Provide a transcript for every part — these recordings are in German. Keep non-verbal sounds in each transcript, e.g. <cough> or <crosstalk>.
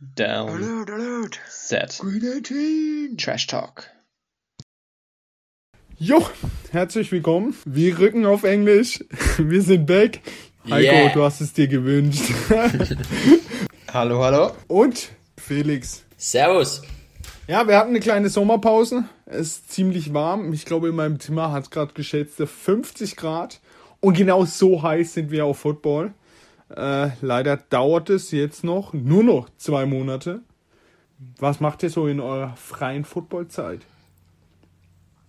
Down. Alert, alert. Set. Green 18. Trash Talk. Jo, herzlich willkommen. Wir rücken auf Englisch. <laughs> Wir sind back. Heiko, Yeah. du hast es dir gewünscht. <laughs> Hallo, hallo. Und Felix. Servus. Ja, wir hatten eine kleine Sommerpause. Es ist ziemlich warm. Ich glaube, in meinem Zimmer hat es gerade geschätzte 50 Grad. Und genau so heiß sind wir auf Football. Äh, leider dauert es jetzt noch nur noch zwei Monate. Was macht ihr so in eurer freien Footballzeit?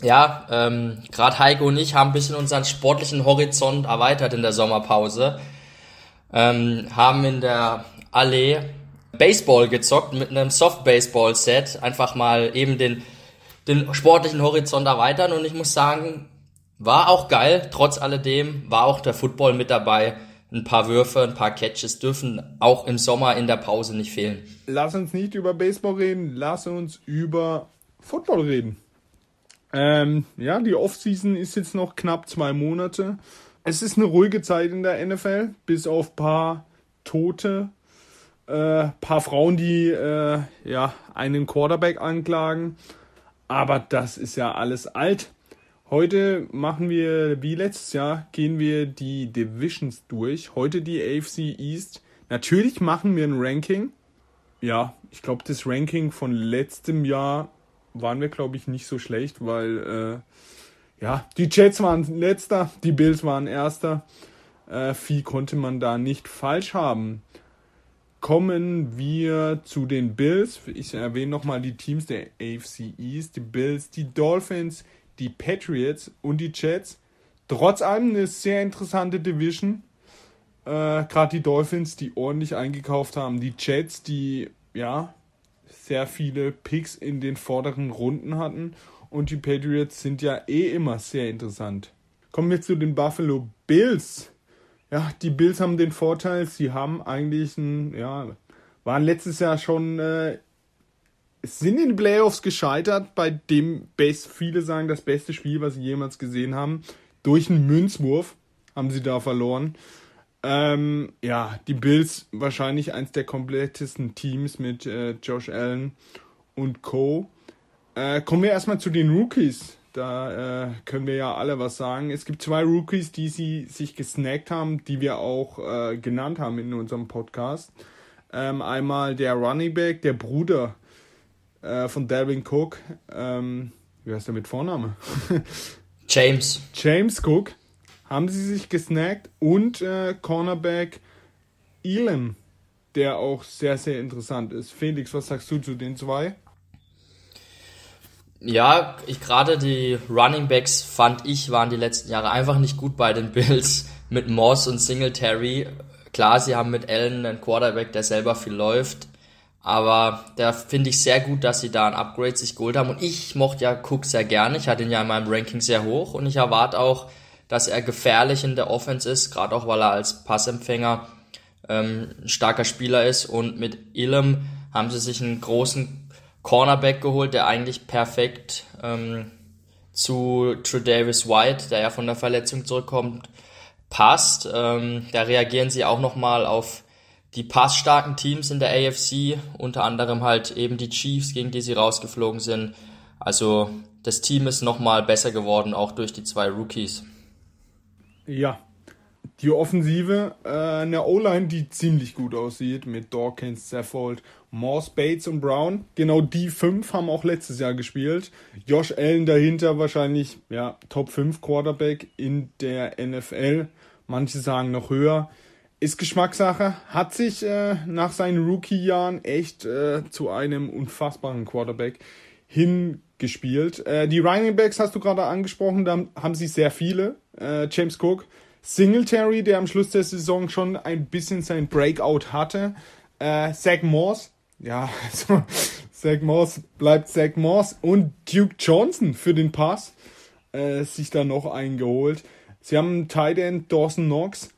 Ja, ähm, gerade Heiko und ich haben ein bisschen unseren sportlichen Horizont erweitert in der Sommerpause. Ähm, haben in der Allee Baseball gezockt mit einem Soft-Baseball-Set. Einfach mal eben den, den sportlichen Horizont erweitern. Und ich muss sagen, war auch geil. Trotz alledem war auch der Football mit dabei. Ein paar Würfe, ein paar Catches dürfen auch im Sommer in der Pause nicht fehlen. lass uns nicht über Baseball reden, lass uns über Football reden. Ähm, ja, die Offseason ist jetzt noch knapp zwei Monate. Es ist eine ruhige Zeit in der NFL, bis auf paar Tote, äh, paar Frauen, die äh, ja einen Quarterback anklagen. Aber das ist ja alles alt. Heute machen wir, wie letztes Jahr, gehen wir die Divisions durch. Heute die AFC East. Natürlich machen wir ein Ranking. Ja, ich glaube, das Ranking von letztem Jahr waren wir, glaube ich, nicht so schlecht, weil äh, ja, die Jets waren letzter, die Bills waren erster. Äh, viel konnte man da nicht falsch haben. Kommen wir zu den Bills. Ich erwähne nochmal die Teams der AFC East. Die Bills, die Dolphins, die Patriots und die Jets. Trotz allem eine sehr interessante Division. Äh, Gerade die Dolphins, die ordentlich eingekauft haben. Die Jets, die ja sehr viele Picks in den vorderen Runden hatten. Und die Patriots sind ja eh immer sehr interessant. Kommen wir zu den Buffalo Bills. Ja, die Bills haben den Vorteil, sie haben eigentlich ein, ja, waren letztes Jahr schon, äh, sind in den Playoffs gescheitert, bei dem best, viele sagen, das beste Spiel, was sie jemals gesehen haben. Durch einen Münzwurf haben sie da verloren. Ähm, ja, die Bills wahrscheinlich eins der komplettesten Teams mit äh, Josh Allen und Co. Äh, kommen wir erstmal zu den Rookies. Da äh, können wir ja alle was sagen. Es gibt zwei Rookies, die sie sich gesnackt haben, die wir auch äh, genannt haben in unserem Podcast. Ähm, einmal der Running Back, der Bruder äh, von Dalvin Cook. Ähm, wie heißt der mit Vorname? <laughs> James. James Cook haben sie sich gesnackt und äh, Cornerback Elam, der auch sehr, sehr interessant ist. Felix, was sagst du zu den zwei? Ja, ich gerade die Running Backs fand ich waren die letzten Jahre einfach nicht gut bei den <laughs> Bills mit Moss und Singletary. Klar, sie haben mit Allen einen Quarterback, der selber viel läuft, aber da finde ich sehr gut, dass sie da ein Upgrade sich geholt haben und ich mochte ja Cook sehr gerne. Ich hatte ihn ja in meinem Ranking sehr hoch und ich erwarte auch, dass er gefährlich in der Offense ist, gerade auch weil er als Passempfänger ähm, ein starker Spieler ist und mit Ilm haben sie sich einen großen Cornerback geholt, der eigentlich perfekt ähm, zu Tredavis White, der ja von der Verletzung zurückkommt, passt. Ähm, da reagieren sie auch nochmal auf die passstarken Teams in der AFC, unter anderem halt eben die Chiefs, gegen die sie rausgeflogen sind. Also das Team ist nochmal besser geworden, auch durch die zwei Rookies. Ja, die Offensive, äh, eine O-Line, die ziemlich gut aussieht mit Dawkins, Saffold, Morse, Bates und Brown. Genau die fünf haben auch letztes Jahr gespielt. Josh Allen dahinter wahrscheinlich ja, Top 5 Quarterback in der NFL. Manche sagen noch höher. Ist Geschmackssache. Hat sich äh, nach seinen Rookie-Jahren echt äh, zu einem unfassbaren Quarterback hingespielt. Äh, die Running Backs hast du gerade angesprochen, da haben sie sehr viele. Äh, James Cook, Singletary, der am Schluss der Saison schon ein bisschen sein Breakout hatte. Äh, Zach Morse, ja, <laughs> also, Zach Morse bleibt Zach Morse und Duke Johnson für den Pass äh, sich da noch eingeholt. Sie haben Tight End Dawson Knox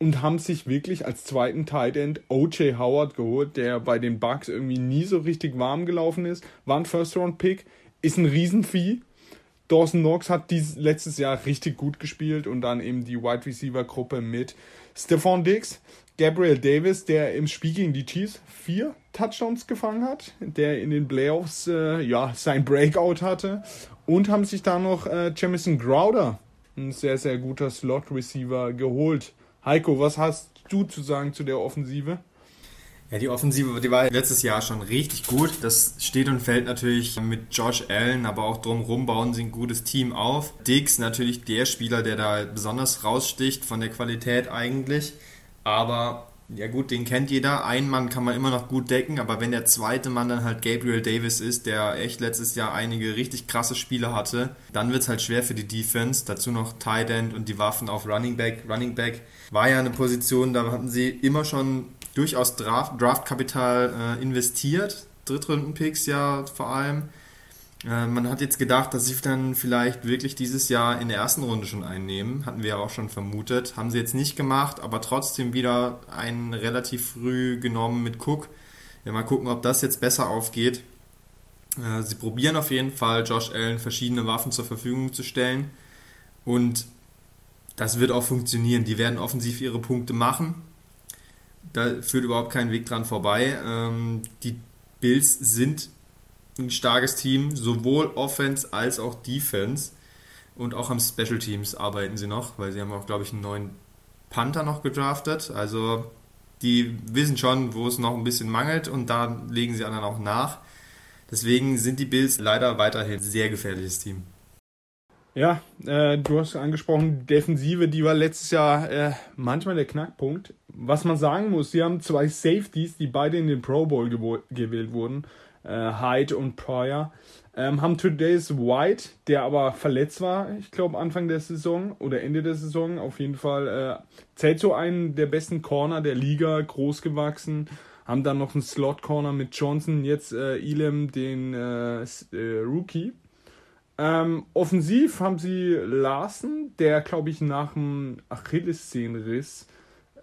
und haben sich wirklich als zweiten Tight End O.J. Howard geholt, der bei den Bucks irgendwie nie so richtig warm gelaufen ist. War ein First-Round-Pick, ist ein Riesenvieh. Dawson Knox hat dies letztes Jahr richtig gut gespielt und dann eben die Wide Receiver Gruppe mit Stephon Diggs, Gabriel Davis, der im Spiel gegen die Chiefs vier Touchdowns gefangen hat, der in den Playoffs äh, ja sein Breakout hatte und haben sich da noch äh, Jamison Crowder, ein sehr sehr guter Slot Receiver geholt. Heiko, was hast du zu sagen zu der Offensive? Ja, die Offensive, die war letztes Jahr schon richtig gut. Das steht und fällt natürlich mit Josh Allen, aber auch drumherum bauen sie ein gutes Team auf. Diggs natürlich der Spieler, der da besonders raussticht von der Qualität eigentlich. Aber ja gut, den kennt jeder. Ein Mann kann man immer noch gut decken, aber wenn der zweite Mann dann halt Gabriel Davis ist, der echt letztes Jahr einige richtig krasse Spiele hatte, dann wird es halt schwer für die Defense. Dazu noch Tight End und die Waffen auf Running Back. Running Back war ja eine Position, da hatten sie immer schon durchaus Draft, Draftkapital äh, investiert, Drittrunden-Picks ja vor allem. Äh, man hat jetzt gedacht, dass sie dann vielleicht wirklich dieses Jahr in der ersten Runde schon einnehmen. Hatten wir ja auch schon vermutet. Haben sie jetzt nicht gemacht, aber trotzdem wieder einen relativ früh genommen mit Cook. Ja, mal gucken, ob das jetzt besser aufgeht. Äh, sie probieren auf jeden Fall, Josh Allen verschiedene Waffen zur Verfügung zu stellen. Und das wird auch funktionieren. Die werden offensiv ihre Punkte machen da führt überhaupt kein Weg dran vorbei. Ähm, die Bills sind ein starkes Team, sowohl Offense als auch Defense. Und auch am Special Teams arbeiten sie noch, weil sie haben auch, glaube ich, einen neuen Panther noch gedraftet. Also die wissen schon, wo es noch ein bisschen mangelt und da legen sie anderen auch nach. Deswegen sind die Bills leider weiterhin ein sehr gefährliches Team. Ja, äh, du hast angesprochen, Defensive, die war letztes Jahr äh, manchmal der Knackpunkt. Was man sagen muss, sie haben zwei Safeties, die beide in den Pro Bowl gewählt wurden, äh, Hyde und Pryor. Ähm, haben Today's White, der aber verletzt war, ich glaube Anfang der Saison oder Ende der Saison, auf jeden Fall äh, zählt so einen der besten Corner der Liga, groß gewachsen. Haben dann noch einen Slot Corner mit Johnson, jetzt äh, Elam, den äh, äh Rookie. Ähm, offensiv haben sie Larsen, der glaube ich nach dem Achillessehnenriss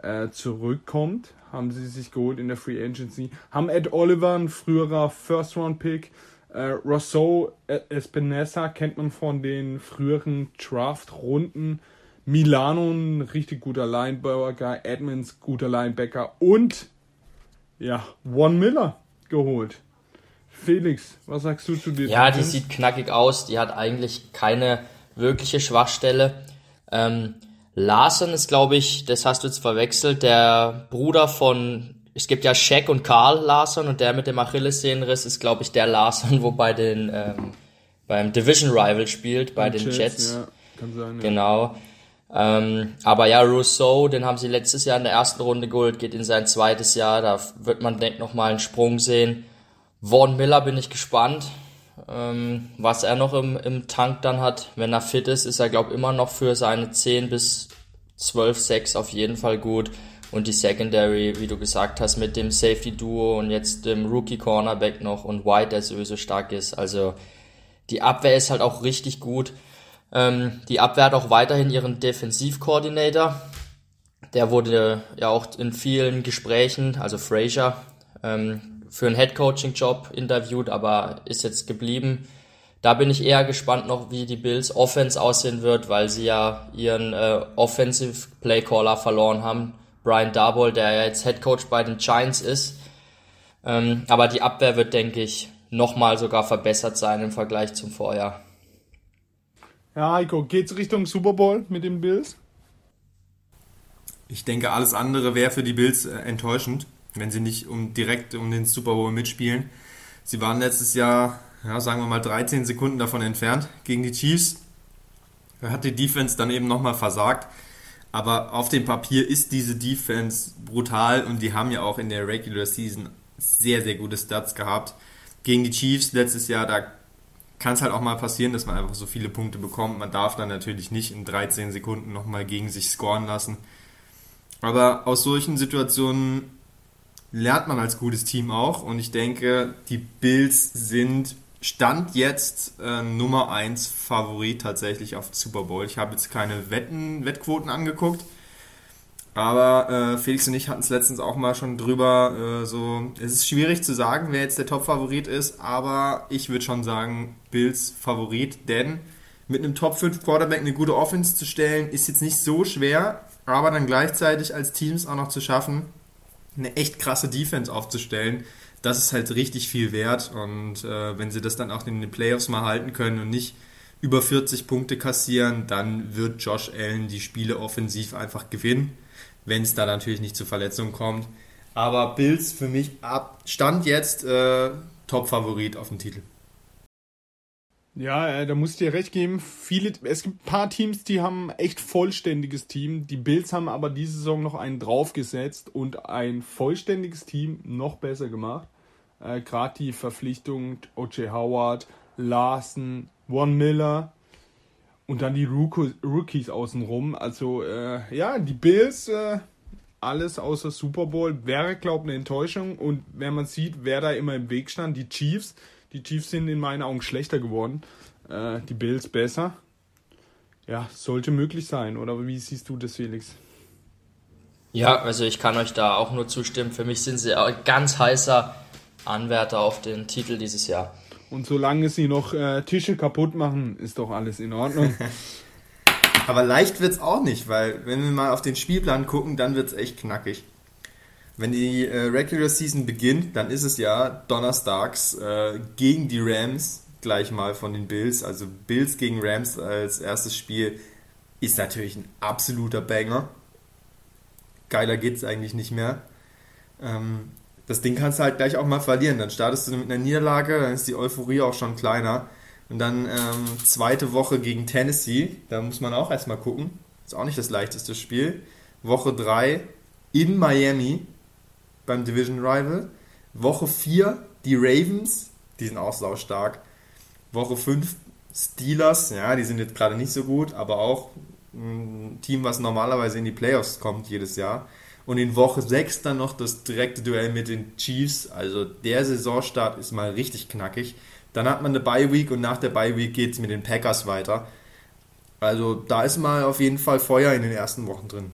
äh, zurückkommt. Haben sie sich geholt in der Free Agency. Haben Ed Oliver, ein früherer First-Round-Pick. Äh, Rousseau Espinesa kennt man von den früheren Draft-Runden. Milano, ein richtig guter Linebacker. Edmonds, guter Linebacker. Und, ja, One Miller geholt. Felix, was sagst du zu dir? Ja, die sieht knackig aus. Die hat eigentlich keine wirkliche Schwachstelle. Ähm, Larsen ist, glaube ich, das hast du jetzt verwechselt, der Bruder von, es gibt ja Shaq und Karl Larsen und der mit dem Achillessehnenriss ist, glaube ich, der Larsen, wo bei den, ähm, beim Division Rival spielt, bei den Jets. Jets. Ja, kann sein, ja. Genau. Ähm, aber ja, Rousseau, den haben sie letztes Jahr in der ersten Runde geholt, geht in sein zweites Jahr, da wird man, denkt, nochmal einen Sprung sehen. Vaughn Miller bin ich gespannt, ähm, was er noch im, im Tank dann hat. Wenn er fit ist, ist er, glaube immer noch für seine 10 bis 12 6 auf jeden Fall gut. Und die Secondary, wie du gesagt hast, mit dem Safety-Duo und jetzt dem Rookie-Cornerback noch und White, der sowieso stark ist. Also die Abwehr ist halt auch richtig gut. Ähm, die Abwehr hat auch weiterhin ihren Defensivkoordinator. Der wurde ja auch in vielen Gesprächen, also Frazier, ähm, für einen Head-Coaching-Job interviewt, aber ist jetzt geblieben. Da bin ich eher gespannt noch, wie die Bills Offense aussehen wird, weil sie ja ihren äh, Offensive Playcaller verloren haben. Brian Darboll, der ja jetzt Head Coach bei den Giants ist. Ähm, aber die Abwehr wird, denke ich, nochmal sogar verbessert sein im Vergleich zum Vorjahr. Ja, Heiko, geht's Richtung Super Bowl mit den Bills? Ich denke, alles andere wäre für die Bills äh, enttäuschend wenn sie nicht um, direkt um den Super Bowl mitspielen. Sie waren letztes Jahr, ja, sagen wir mal, 13 Sekunden davon entfernt gegen die Chiefs. Da hat die Defense dann eben nochmal versagt. Aber auf dem Papier ist diese Defense brutal und die haben ja auch in der Regular Season sehr, sehr gute Stats gehabt. Gegen die Chiefs letztes Jahr, da kann es halt auch mal passieren, dass man einfach so viele Punkte bekommt. Man darf dann natürlich nicht in 13 Sekunden nochmal gegen sich scoren lassen. Aber aus solchen Situationen lernt man als gutes Team auch. Und ich denke, die Bills sind Stand jetzt äh, Nummer 1 Favorit tatsächlich auf Super Bowl. Ich habe jetzt keine Wetten, Wettquoten angeguckt. Aber äh, Felix und ich hatten es letztens auch mal schon drüber. Äh, so, es ist schwierig zu sagen, wer jetzt der Top-Favorit ist, aber ich würde schon sagen, Bills Favorit, denn mit einem Top 5 Quarterback eine gute Offense zu stellen, ist jetzt nicht so schwer. aber dann gleichzeitig als Teams auch noch zu schaffen, eine echt krasse Defense aufzustellen, das ist halt richtig viel wert. Und äh, wenn sie das dann auch in den Playoffs mal halten können und nicht über 40 Punkte kassieren, dann wird Josh Allen die Spiele offensiv einfach gewinnen, wenn es da natürlich nicht zu Verletzungen kommt. Aber Bills für mich ab Stand jetzt äh, Top-Favorit auf dem Titel. Ja, äh, da muss ich dir recht geben. Viele, es gibt ein paar Teams, die haben echt vollständiges Team. Die Bills haben aber diese Saison noch einen draufgesetzt und ein vollständiges Team noch besser gemacht. Äh, Gerade die Verpflichtung O.J. Howard, Larson, One Miller und dann die Rookies außenrum. Also äh, ja, die Bills, äh, alles außer Super Bowl, wäre, glaube ich, eine Enttäuschung. Und wenn man sieht, wer da immer im Weg stand, die Chiefs, die Chiefs sind in meinen Augen schlechter geworden. Äh, die Bills besser. Ja, sollte möglich sein, oder wie siehst du das, Felix? Ja, also ich kann euch da auch nur zustimmen. Für mich sind sie ganz heißer Anwärter auf den Titel dieses Jahr. Und solange sie noch äh, Tische kaputt machen, ist doch alles in Ordnung. <laughs> Aber leicht wird es auch nicht, weil wenn wir mal auf den Spielplan gucken, dann wird es echt knackig. Wenn die äh, Regular Season beginnt, dann ist es ja donnerstags äh, gegen die Rams gleich mal von den Bills. Also Bills gegen Rams als erstes Spiel ist natürlich ein absoluter Banger. Geiler geht es eigentlich nicht mehr. Ähm, das Ding kannst du halt gleich auch mal verlieren. Dann startest du mit einer Niederlage, dann ist die Euphorie auch schon kleiner. Und dann ähm, zweite Woche gegen Tennessee, da muss man auch erstmal gucken. Ist auch nicht das leichteste Spiel. Woche 3 in Miami beim Division Rival. Woche 4 die Ravens, die sind auch saustark. Woche 5 Steelers, ja, die sind jetzt gerade nicht so gut, aber auch ein Team, was normalerweise in die Playoffs kommt jedes Jahr. Und in Woche 6 dann noch das direkte Duell mit den Chiefs. Also der Saisonstart ist mal richtig knackig. Dann hat man eine Bye Week und nach der Bye Week geht es mit den Packers weiter. Also da ist mal auf jeden Fall Feuer in den ersten Wochen drin.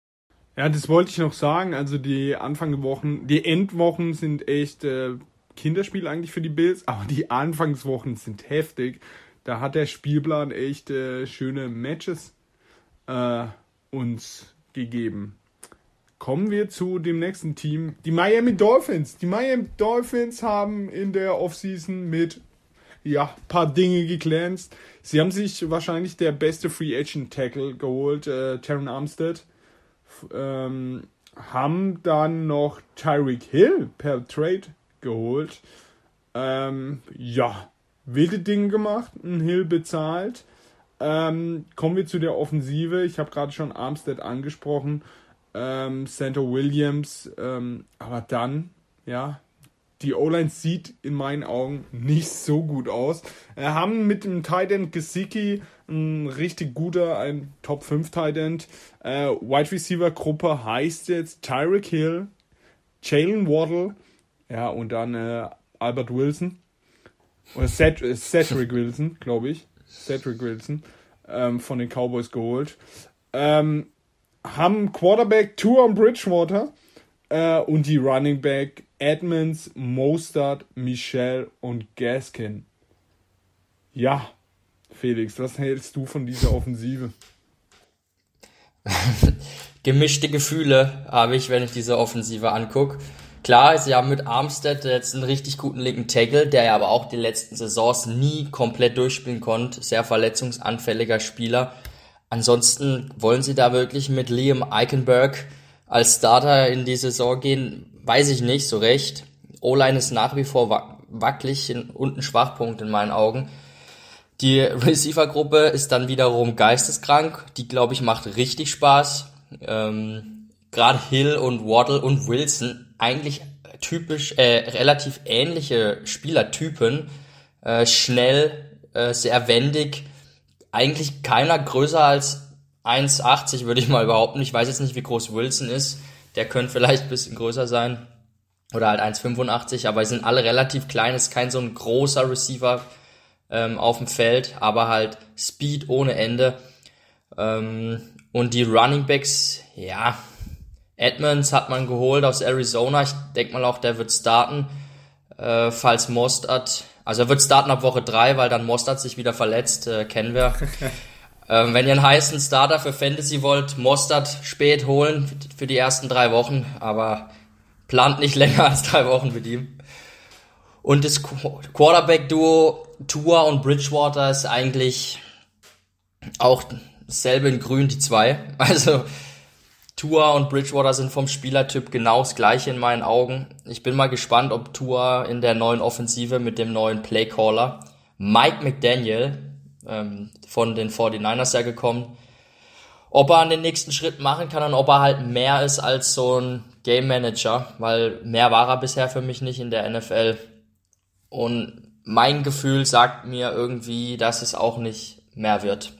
Ja, das wollte ich noch sagen. Also die Anfangswochen, die Endwochen sind echt äh, Kinderspiel eigentlich für die Bills, aber die Anfangswochen sind heftig. Da hat der Spielplan echt äh, schöne Matches äh, uns gegeben. Kommen wir zu dem nächsten Team, die Miami Dolphins. Die Miami Dolphins haben in der Offseason mit ja, paar Dinge geglänzt. Sie haben sich wahrscheinlich der beste Free Agent Tackle geholt, äh, Terran Armstead ähm, haben dann noch Tyreek Hill per Trade geholt. Ähm, ja, wilde Dinge gemacht, einen Hill bezahlt. Ähm, kommen wir zu der Offensive. Ich habe gerade schon Armstead angesprochen. Ähm, Santa Williams. Ähm, aber dann, ja, die O-Line sieht in meinen Augen nicht so gut aus. Äh, haben mit dem Titan Gesicki ein richtig guter, ein Top 5 Titan. Äh, Wide Receiver Gruppe heißt jetzt Tyreek Hill, Jalen Waddle, ja, und dann äh, Albert Wilson. Oder Ced äh, Cedric Wilson, glaube ich. Cedric Wilson ähm, von den Cowboys geholt. Ähm, haben Quarterback Tuan Bridgewater äh, und die Running Back Edmonds, Mostard, Michelle und Gaskin. Ja, Felix, was hältst du von dieser Offensive? <laughs> Gemischte Gefühle habe ich, wenn ich diese Offensive angucke. Klar, sie haben mit Armstead jetzt einen richtig guten linken Tackle, der ja aber auch die letzten Saisons nie komplett durchspielen konnte. Sehr verletzungsanfälliger Spieler. Ansonsten wollen sie da wirklich mit Liam Eichenberg als Starter in die Saison gehen, weiß ich nicht so recht. O-Line ist nach wie vor wackelig und ein Schwachpunkt in meinen Augen. Die <laughs> Receiver-Gruppe ist dann wiederum geisteskrank. Die, glaube ich, macht richtig Spaß. Ähm, Gerade Hill und Waddle und Wilson, eigentlich typisch, äh, relativ ähnliche Spielertypen. Äh, schnell, äh, sehr wendig. Eigentlich keiner größer als 1,80 würde ich mal behaupten. Ich weiß jetzt nicht, wie groß Wilson ist. Der könnte vielleicht ein bisschen größer sein. Oder halt 1,85, aber sie sind alle relativ klein. Ist kein so ein großer Receiver ähm, auf dem Feld, aber halt Speed ohne Ende. Ähm, und die Running Backs, ja, Edmonds hat man geholt aus Arizona. Ich denke mal auch, der wird starten, äh, falls Mostert, also er wird starten ab Woche 3, weil dann Mostert sich wieder verletzt, äh, kennen wir. <laughs> Ähm, wenn ihr einen heißen Starter für Fantasy wollt, Mostert spät holen für die ersten drei Wochen, aber plant nicht <laughs> länger als drei Wochen mit ihm. Und das Quarterback-Duo Tua und Bridgewater ist eigentlich auch dasselbe in grün, die zwei. <laughs> Also Tua und Bridgewater sind vom Spielertyp genau das gleiche in meinen Augen. Ich bin mal gespannt, ob Tua in der neuen Offensive mit dem neuen Playcaller Mike McDaniel ähm, von den 49ers ja gekommen, ob er an den nächsten Schritt machen kann und ob er halt mehr ist als so ein Game Manager, weil mehr war er bisher für mich nicht in der NFL. Und mein Gefühl sagt mir irgendwie, dass es auch nicht mehr wird.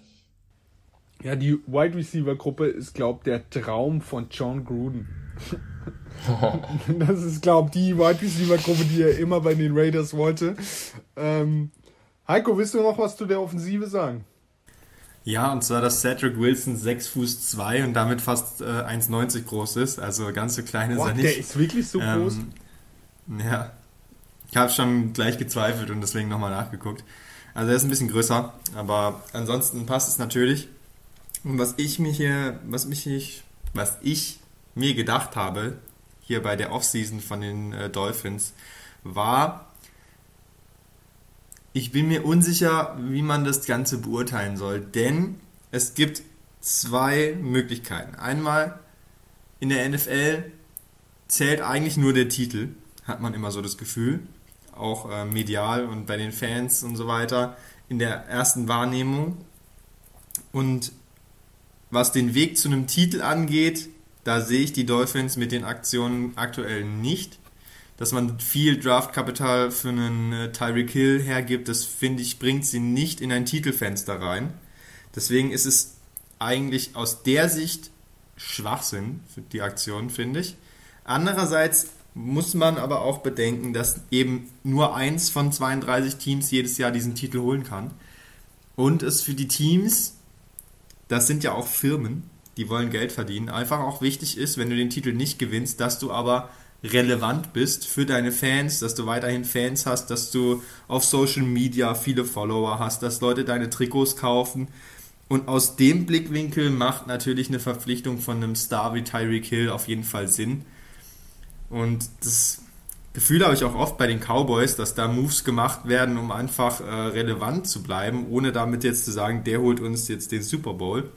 Ja, die Wide Receiver Gruppe ist, glaub, der Traum von John Gruden. <laughs> das ist, glaub, die Wide Receiver Gruppe, die er immer bei den Raiders wollte. Ähm, Heiko, willst du noch was zu der Offensive sagen? Ja, und zwar, dass Cedric Wilson 6 Fuß 2 und damit fast äh, 1,90 groß ist. Also ganz so klein ist Boah, er nicht. Der ist wirklich so ähm, groß? Ja. Ich habe schon gleich gezweifelt und deswegen nochmal nachgeguckt. Also er ist ein bisschen größer, aber ansonsten passt es natürlich. Und was ich mir hier, was mich, was ich mir gedacht habe, hier bei der Offseason von den äh, Dolphins, war, ich bin mir unsicher, wie man das Ganze beurteilen soll, denn es gibt zwei Möglichkeiten. Einmal in der NFL zählt eigentlich nur der Titel, hat man immer so das Gefühl, auch äh, medial und bei den Fans und so weiter in der ersten Wahrnehmung. Und was den Weg zu einem Titel angeht, da sehe ich die Dolphins mit den Aktionen aktuell nicht. Dass man viel Draftkapital für einen äh, Tyreek Hill hergibt, das finde ich, bringt sie nicht in ein Titelfenster rein. Deswegen ist es eigentlich aus der Sicht Schwachsinn für die Aktion, finde ich. Andererseits muss man aber auch bedenken, dass eben nur eins von 32 Teams jedes Jahr diesen Titel holen kann. Und es für die Teams das sind ja auch Firmen, die wollen Geld verdienen. Einfach auch wichtig ist, wenn du den Titel nicht gewinnst, dass du aber relevant bist für deine Fans, dass du weiterhin Fans hast, dass du auf Social Media viele Follower hast, dass Leute deine Trikots kaufen. Und aus dem Blickwinkel macht natürlich eine Verpflichtung von einem Star wie Tyreek Hill auf jeden Fall Sinn. Und das Gefühl habe ich auch oft bei den Cowboys, dass da Moves gemacht werden, um einfach äh, relevant zu bleiben, ohne damit jetzt zu sagen, der holt uns jetzt den Super Bowl.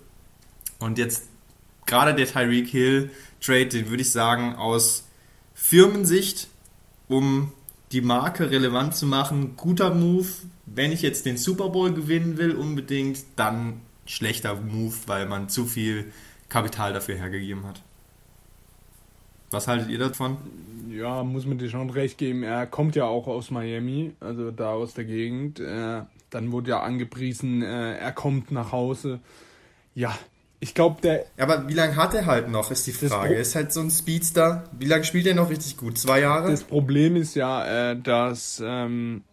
Und jetzt gerade der Tyreek Hill Trade, den würde ich sagen, aus Firmensicht, um die Marke relevant zu machen, guter Move. Wenn ich jetzt den Super Bowl gewinnen will, unbedingt, dann schlechter Move, weil man zu viel Kapital dafür hergegeben hat. Was haltet ihr davon? Ja, muss man dir schon recht geben. Er kommt ja auch aus Miami, also da aus der Gegend. Äh, dann wurde ja angepriesen, äh, er kommt nach Hause. Ja, ich glaube, der. Aber wie lange hat er halt noch, ist die Frage. Ist halt so ein Speedster. Wie lange spielt er noch richtig gut? Zwei Jahre? Das Problem ist ja, äh, dass. Ähm,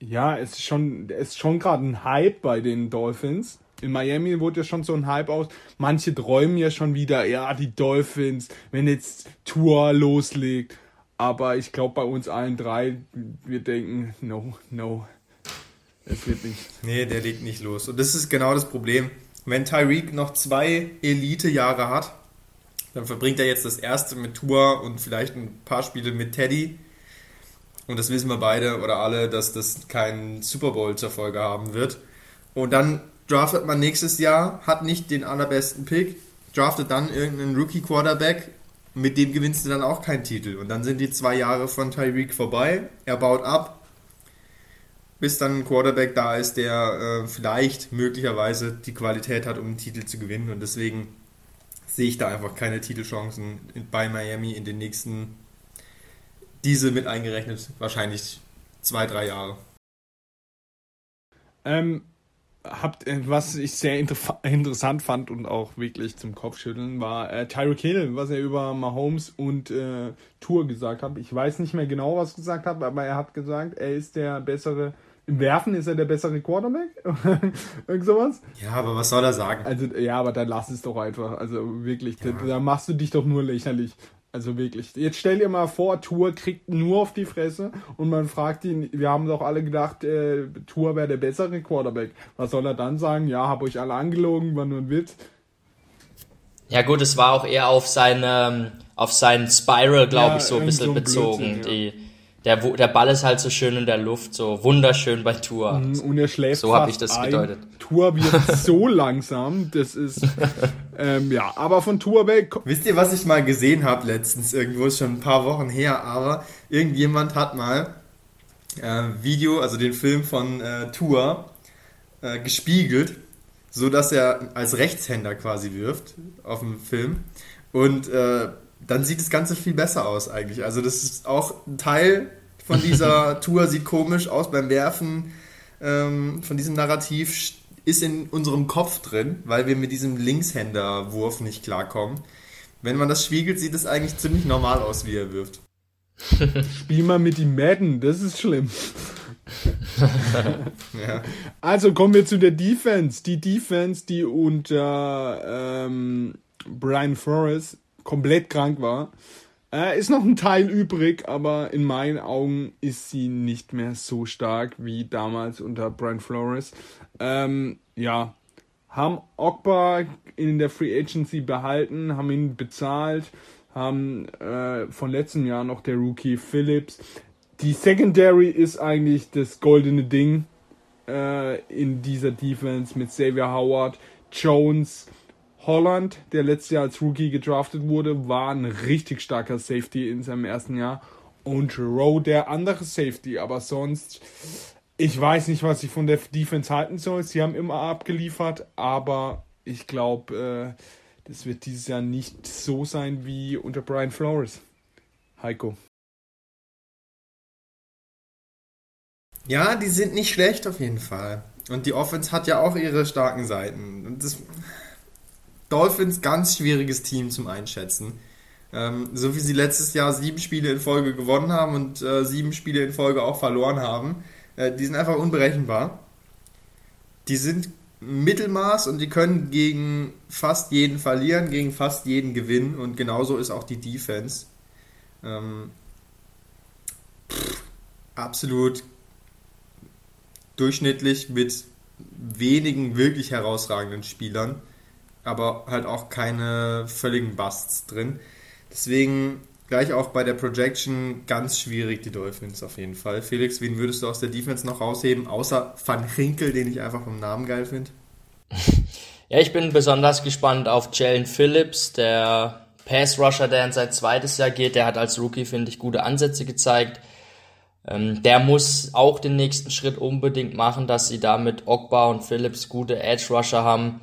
ja, es ist schon, es ist schon gerade ein Hype bei den Dolphins in Miami wurde ja schon so ein Hype aus. Manche träumen ja schon wieder, ja, die Dolphins, wenn jetzt Tour loslegt. Aber ich glaube, bei uns allen drei, wir denken, no, no, es wird nicht. Nee, der legt nicht los. Und das ist genau das Problem. Wenn Tyreek noch zwei Elite-Jahre hat, dann verbringt er jetzt das erste mit Tour und vielleicht ein paar Spiele mit Teddy. Und das wissen wir beide oder alle, dass das keinen Super Bowl zur Folge haben wird. Und dann draftet man nächstes Jahr, hat nicht den allerbesten Pick, draftet dann irgendeinen Rookie-Quarterback, mit dem gewinnst du dann auch keinen Titel. Und dann sind die zwei Jahre von Tyreek vorbei, er baut ab, bis dann ein Quarterback da ist, der äh, vielleicht möglicherweise die Qualität hat, um einen Titel zu gewinnen. Und deswegen sehe ich da einfach keine Titelchancen bei Miami in den nächsten, diese mit eingerechnet, wahrscheinlich zwei, drei Jahre. Ähm, habt, äh, was ich sehr inter interessant fand und auch wirklich zum Kopfschütteln, war äh, Tyreek Hill, was er über Mahomes und äh, Tour gesagt hat. Ich weiß nicht mehr genau, was gesagt hat, aber er hat gesagt, er ist der bessere. Im Werfen ist er der bessere Quarterback? <laughs> Irgend sowas? Ja, aber was soll er sagen? Also, ja, aber dann lass es doch einfach. Also wirklich, ja. da, da, machst du dich doch nur lächerlich. Also wirklich. Jetzt stell dir mal vor, Tour kriegt nur auf die Fresse und man fragt ihn, wir haben doch alle gedacht, äh, Tour wäre der bessere Quarterback. Was soll er dann sagen? Ja, hab euch alle angelogen, war nur ein Witz. Ja gut, es war auch eher auf seine, auf seinen Spiral, glaube ja, ich, so ein bisschen so bezogen. Blödsinn, ja. Die, der, der Ball ist halt so schön in der Luft, so wunderschön bei Tour. Mhm, und er schläft So habe ich das ein. gedeutet. Tour wird <laughs> so langsam, das ist ähm, ja, aber von Tour weg. Wisst ihr, was ich mal gesehen habe letztens irgendwo ist schon ein paar Wochen her, aber irgendjemand hat mal äh, Video, also den Film von äh, Tour äh, gespiegelt, so dass er als Rechtshänder quasi wirft auf dem Film und äh, dann sieht das Ganze viel besser aus eigentlich. Also das ist auch ein Teil von dieser <laughs> Tour, sieht komisch aus beim Werfen ähm, von diesem Narrativ, ist in unserem Kopf drin, weil wir mit diesem Linkshänderwurf nicht klarkommen. Wenn man das spiegelt, sieht es eigentlich ziemlich normal aus, wie er wirft. <laughs> Spiel mal mit ihm Madden, das ist schlimm. <laughs> ja. Also kommen wir zu der Defense. Die Defense, die unter ähm, Brian Flores komplett krank war. Äh, ist noch ein Teil übrig, aber in meinen Augen ist sie nicht mehr so stark wie damals unter Brian Flores. Ähm, ja, haben Ogba in der Free Agency behalten, haben ihn bezahlt, haben äh, von letztem Jahr noch der Rookie Phillips. Die Secondary ist eigentlich das goldene Ding äh, in dieser Defense mit Xavier Howard, Jones, Holland, der letztes Jahr als Rookie gedraftet wurde, war ein richtig starker Safety in seinem ersten Jahr. Und Rowe, der andere Safety. Aber sonst, ich weiß nicht, was ich von der Defense halten soll. Sie haben immer abgeliefert, aber ich glaube, äh, das wird dieses Jahr nicht so sein wie unter Brian Flores. Heiko. Ja, die sind nicht schlecht auf jeden Fall. Und die Offense hat ja auch ihre starken Seiten. Und das, Dolphins ganz schwieriges Team zum Einschätzen. Ähm, so wie sie letztes Jahr sieben Spiele in Folge gewonnen haben und äh, sieben Spiele in Folge auch verloren haben, äh, die sind einfach unberechenbar. Die sind Mittelmaß und die können gegen fast jeden verlieren, gegen fast jeden gewinnen und genauso ist auch die Defense. Ähm, pff, absolut durchschnittlich mit wenigen wirklich herausragenden Spielern aber halt auch keine völligen Busts drin. Deswegen gleich auch bei der Projection ganz schwierig, die Dolphins auf jeden Fall. Felix, wen würdest du aus der Defense noch rausheben, außer Van Rinkel, den ich einfach vom Namen geil finde? <laughs> Ja, ich bin besonders gespannt auf Jalen Phillips, der Pass-Rusher, der in sein zweites Jahr geht. Der hat als Rookie, finde ich, gute Ansätze gezeigt. Ähm, der muss auch den nächsten Schritt unbedingt machen, dass sie da mit Ogba und Phillips gute Edge-Rusher haben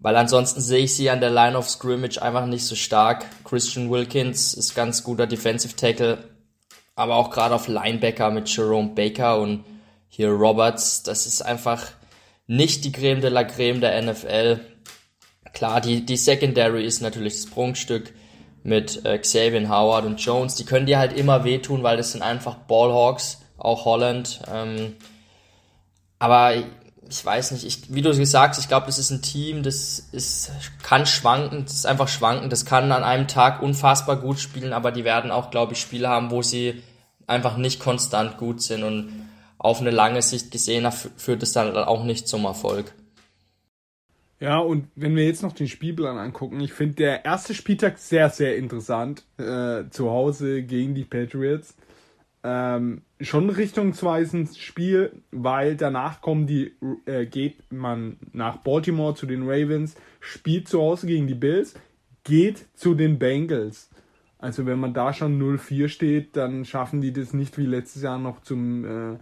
weil ansonsten sehe ich sie an der Line of Scrimmage einfach nicht so stark. Christian Wilkins ist ganz guter Defensive Tackle, aber auch gerade auf Linebacker mit Jerome Baker und hier Roberts, das ist einfach nicht die Creme de la Creme der NFL. Klar, die, die Secondary ist natürlich das Prunkstück mit äh, Xavier Howard und Jones. Die können dir halt immer wehtun, weil das sind einfach Ballhawks, auch Holland. Ähm, aber ich weiß nicht, ich, wie du gesagt hast, ich glaube, das ist ein Team, das ist, kann schwanken, das ist einfach schwanken, das kann an einem Tag unfassbar gut spielen, aber die werden auch, glaube ich, Spiele haben, wo sie einfach nicht konstant gut sind und auf eine lange Sicht gesehen führt es dann auch nicht zum Erfolg. Ja, und wenn wir jetzt noch den Spielplan angucken, ich finde der erste Spieltag sehr, sehr interessant. Äh, zu Hause gegen die Patriots ähm, schon richtungsweisendes Spiel, weil danach kommen die, äh, geht man nach Baltimore zu den Ravens, spielt zu Hause gegen die Bills, geht zu den Bengals. Also wenn man da schon 0-4 steht, dann schaffen die das nicht wie letztes Jahr noch zum äh,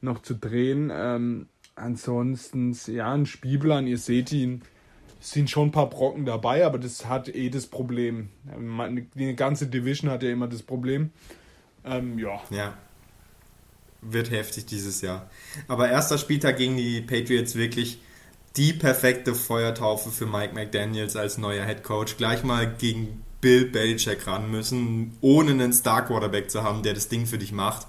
noch zu drehen. Ähm, ansonsten, ja, ein Spielplan, ihr seht ihn, sind schon ein paar Brocken dabei, aber das hat eh das Problem. Die ganze Division hat ja immer das Problem. Ähm, ja. Ja. Wird heftig dieses Jahr. Aber erster Spieltag gegen die Patriots wirklich die perfekte Feuertaufe für Mike McDaniels als neuer Head Coach. Gleich mal gegen Bill Belichick ran müssen, ohne einen Star Quarterback zu haben, der das Ding für dich macht.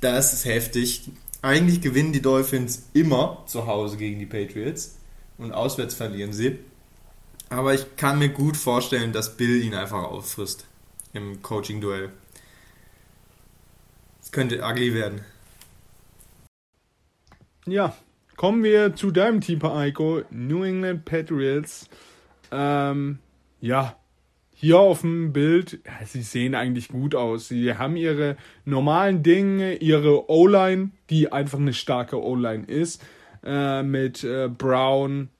Das ist heftig. Eigentlich gewinnen die Dolphins immer zu Hause gegen die Patriots und auswärts verlieren sie. Aber ich kann mir gut vorstellen, dass Bill ihn einfach auffrisst. im Coaching-Duell. Es könnte ugly werden. Ja, kommen wir zu deinem Team, Eiko. New England Patriots. Ähm, ja, hier auf dem Bild, ja, sie sehen eigentlich gut aus. Sie haben ihre normalen Dinge, ihre O-Line, die einfach eine starke O-Line ist, äh, mit äh, Brown,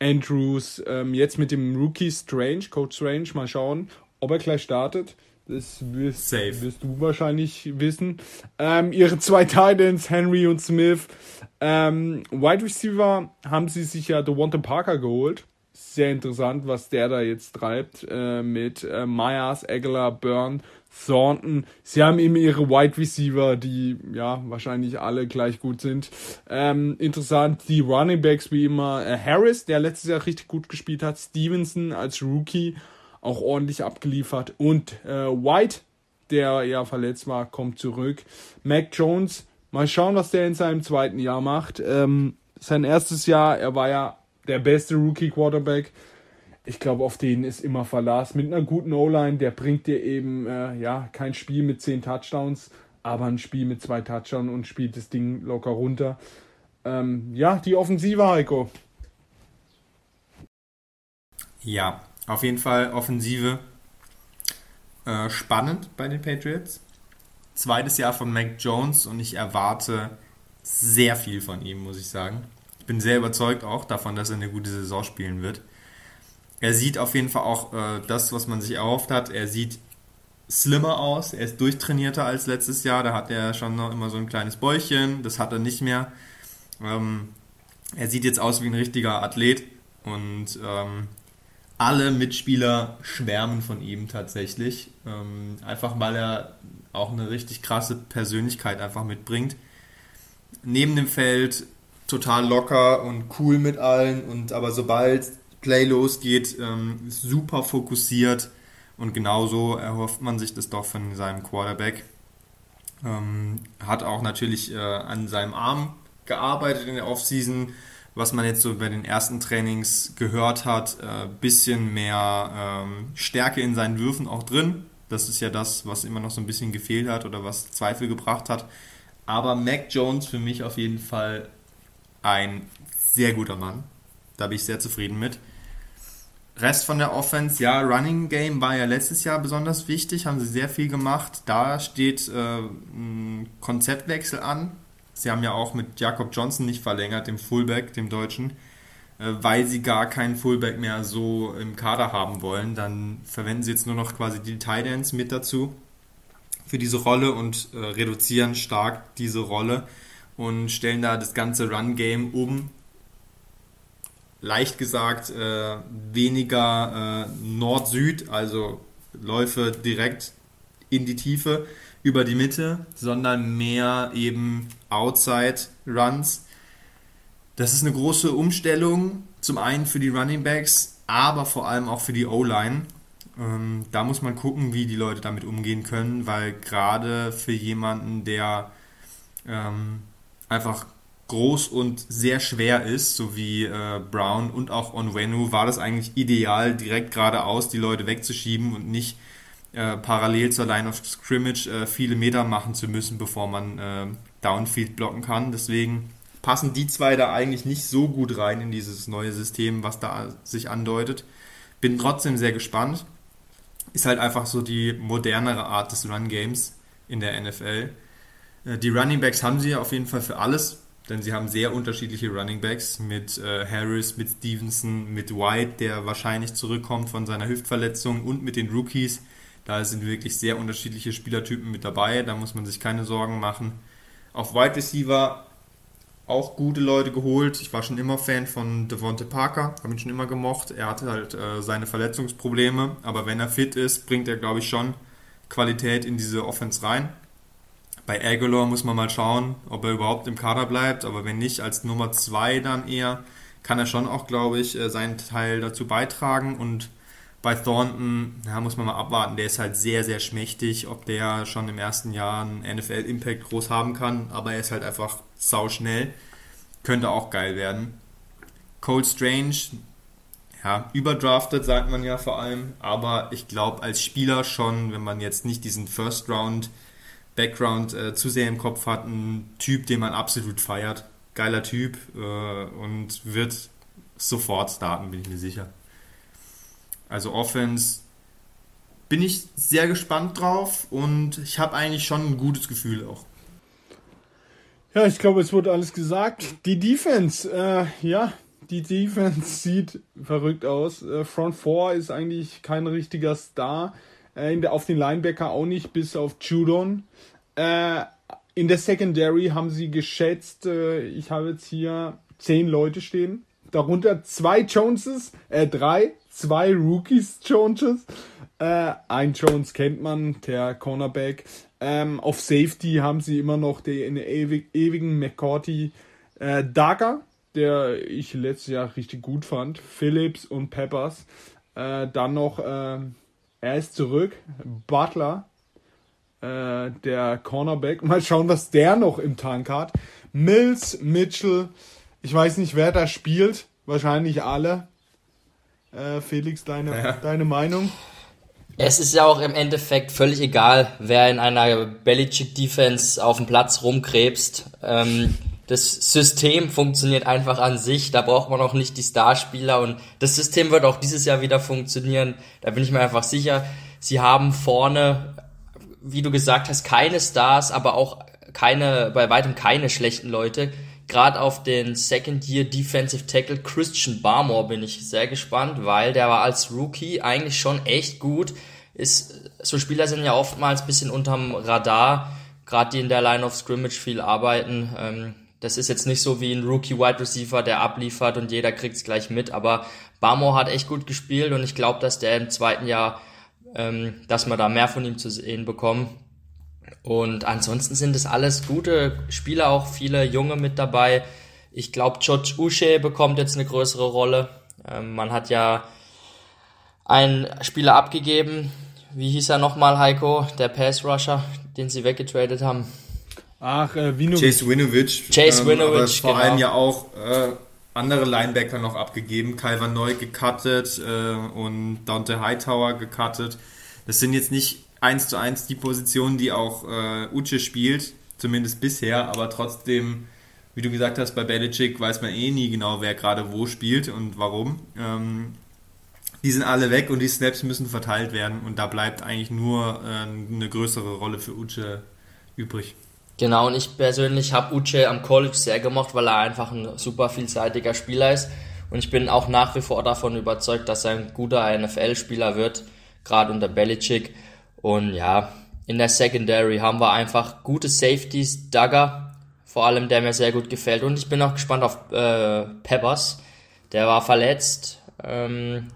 Andrews, ähm, jetzt mit dem Rookie Strange, Coach Strange, mal schauen, ob er gleich startet. Das wirst, wirst du wahrscheinlich wissen. Ähm, ihre zwei Titans, Henry und Smith. Ähm, Wide Receiver haben sie sich ja Devonta Parker geholt. Sehr interessant, was der da jetzt treibt äh, mit äh, Myers, Aguilar, Byrne, Thornton. Sie haben eben ihre Wide Receiver, die ja wahrscheinlich alle gleich gut sind. Ähm, interessant, die Running Backs wie immer. Äh, Harris, der letztes Jahr richtig gut gespielt hat. Stevenson als Rookie auch ordentlich abgeliefert. Und äh, White, der ja verletzt war, kommt zurück. Mac Jones, mal schauen, was der in seinem zweiten Jahr macht. Ähm, sein erstes Jahr, er war ja der beste Rookie-Quarterback. Ich glaube, auf den ist immer Verlass. Mit einer guten O-Line, der bringt dir eben äh, ja kein Spiel mit zehn Touchdowns, aber ein Spiel mit zwei Touchdowns und spielt das Ding locker runter. Ähm, ja, die Offensive, Heiko. Ja, auf jeden Fall Offensive äh, spannend bei den Patriots. Zweites Jahr von Mac Jones und ich erwarte sehr viel von ihm, muss ich sagen. Ich bin sehr überzeugt auch davon, dass er eine gute Saison spielen wird. Er sieht auf jeden Fall auch äh, das, was man sich erhofft hat. Er sieht slimmer aus. Er ist durchtrainierter als letztes Jahr. Da hat er schon noch immer so ein kleines Bäuchchen. Das hat er nicht mehr. Ähm, er sieht jetzt aus wie ein richtiger Athlet und ähm, alle Mitspieler schwärmen von ihm tatsächlich. Ähm, einfach weil er auch eine richtig krasse Persönlichkeit einfach mitbringt. Neben dem Feld total locker und cool mit allen und aber sobald Play losgeht, ähm, super fokussiert und genauso erhofft man sich das doch von seinem Quarterback. Ähm, hat auch natürlich äh, an seinem Arm gearbeitet in der Offseason was man jetzt so bei den ersten Trainings gehört hat, äh, bisschen mehr ähm, Stärke in seinen Würfen auch drin. Das ist ja das, was immer noch so ein bisschen gefehlt hat oder was Zweifel gebracht hat. Aber Mac Jones für mich auf jeden Fall ein sehr guter Mann. Da bin ich sehr zufrieden mit. Rest von der Offense, ja, Running Game war ja letztes Jahr besonders wichtig, haben sie sehr viel gemacht. Da steht äh, ein Konzeptwechsel an. Sie haben ja auch mit Jakob Johnson nicht verlängert, dem Fullback, dem Deutschen, äh, weil sie gar keinen Fullback mehr so im Kader haben wollen. Dann verwenden sie jetzt nur noch quasi die Ends mit dazu für diese Rolle und äh, reduzieren stark diese Rolle und stellen da das ganze Run-Game um. Leicht gesagt, äh, weniger äh, Nord-Süd, also Läufe direkt in die Tiefe, über die Mitte, sondern mehr eben Outside Runs. Das ist eine große Umstellung, zum einen für die Running Backs, aber vor allem auch für die O-Line. Ähm, da muss man gucken, wie die Leute damit umgehen können, weil gerade für jemanden, der ähm, einfach groß und sehr schwer ist, so wie äh, Brown und auch Onwenu, war das eigentlich ideal, direkt geradeaus die Leute wegzuschieben und nicht äh, parallel zur Line of Scrimmage äh, viele Meter machen zu müssen, bevor man äh, Downfield blocken kann. Deswegen passen die zwei da eigentlich nicht so gut rein in dieses neue System, was da sich andeutet. Bin trotzdem sehr gespannt. Ist halt einfach so die modernere Art des Run Games in der NFL. Äh, die Running Backs haben sie auf jeden Fall für alles, denn sie haben sehr unterschiedliche Running Backs mit äh, Harris, mit Stevenson, mit White, der wahrscheinlich zurückkommt von seiner Hüftverletzung und mit den Rookies, da sind wirklich sehr unterschiedliche Spielertypen mit dabei, da muss man sich keine Sorgen machen. Auf Wide Receiver auch gute Leute geholt. Ich war schon immer Fan von Devonte Parker, habe ihn schon immer gemocht. Er hatte halt äh, seine Verletzungsprobleme, aber wenn er fit ist, bringt er, glaube ich, schon Qualität in diese Offense rein. Bei Aguilar muss man mal schauen, ob er überhaupt im Kader bleibt, aber wenn nicht, als Nummer 2 dann eher, kann er schon auch, glaube ich, äh, seinen Teil dazu beitragen und bei Thornton, ja, muss man mal abwarten, der ist halt sehr, sehr schmächtig, ob der schon im ersten Jahr einen NFL-Impact groß haben kann, aber er ist halt einfach sau schnell. Könnte auch geil werden. Cold Strange ja, überdrafted, sagt man ja vor allem. Aber ich glaube, als Spieler schon, wenn man jetzt nicht diesen First Round Background äh, zu sehr im Kopf hat, ein Typ, den man absolut feiert. Geiler Typ äh, und wird sofort starten, bin ich mir sicher. Also Offense bin ich sehr gespannt drauf und ich habe eigentlich schon ein gutes Gefühl auch. Ja, ich glaube, es wurde alles gesagt. Die Defense, äh, ja, die Defense <laughs> sieht verrückt aus. Äh, Front 4 ist eigentlich kein richtiger Star. Äh, der, auf den Linebacker auch nicht, bis auf Judon. Äh, in der Secondary haben sie geschätzt, äh, ich habe jetzt hier zehn Leute stehen. Darunter zwei Joneses, äh, drei, zwei Rookies Joneses. Äh, ein Jones kennt man, der Cornerback. Ähm, auf Safety haben sie immer noch den ewig, ewigen McCourty äh, Dagger, der ich letztes Jahr richtig gut fand. Phillips und Peppers. Äh, dann noch, äh, er ist zurück. Butler, äh, der Cornerback. Mal schauen, was der noch im Tank hat. Mills, Mitchell. Ich weiß nicht, wer da spielt. Wahrscheinlich alle. Äh, Felix, deine, ja. deine Meinung? Es ist ja auch im Endeffekt völlig egal, wer in einer Belichick-Defense auf dem Platz rumkrebst. Ähm, das System funktioniert einfach an sich. Da braucht man auch nicht die Starspieler. Und das System wird auch dieses Jahr wieder funktionieren. Da bin ich mir einfach sicher. Sie haben vorne, wie du gesagt hast, keine Stars, aber auch keine, bei weitem keine schlechten Leute gerade auf den Second Year Defensive Tackle Christian Barmore bin ich sehr gespannt, weil der war als Rookie eigentlich schon echt gut. Ist, so Spieler sind ja oftmals bisschen unterm Radar, gerade die in der Line of Scrimmage viel arbeiten. Ähm, das ist jetzt nicht so wie ein Rookie Wide Receiver, der abliefert und jeder kriegt's gleich mit, aber Barmore hat echt gut gespielt und ich glaube, dass der im zweiten Jahr, ähm, dass wir da mehr von ihm zu sehen bekommen. Und ansonsten sind es alles gute Spieler, auch viele Junge mit dabei. Ich glaube, George Ushe bekommt jetzt eine größere Rolle. Ähm, man hat ja einen Spieler abgegeben. Wie hieß er nochmal, Heiko? Der Pass Rusher, den sie weggetradet haben. Ach, äh, Vinovic. Chase Winovich. Chase ähm, Winovich, aber vor genau. allem ja auch äh, andere Linebacker noch abgegeben. Calvin Neu gecuttet äh, und Dante Hightower gecuttet. Das sind jetzt nicht eins zu eins die Position, die auch äh, Uche spielt, zumindest bisher, aber trotzdem, wie du gesagt hast, bei Belichick weiß man eh nie genau, wer gerade wo spielt und warum. Ähm, die sind alle weg und die Snaps müssen verteilt werden und da bleibt eigentlich nur äh, eine größere Rolle für Uche übrig. Genau, und ich persönlich habe Uche am College sehr gemocht, weil er einfach ein super vielseitiger Spieler ist. Und ich bin auch nach wie vor davon überzeugt, dass er ein guter NFL-Spieler wird, gerade unter Belichick. Und ja, in der Secondary haben wir einfach gute Safeties. Duggar, vor allem, der mir sehr gut gefällt. Und ich bin auch gespannt auf äh, Peppers. Der war verletzt. Ähm,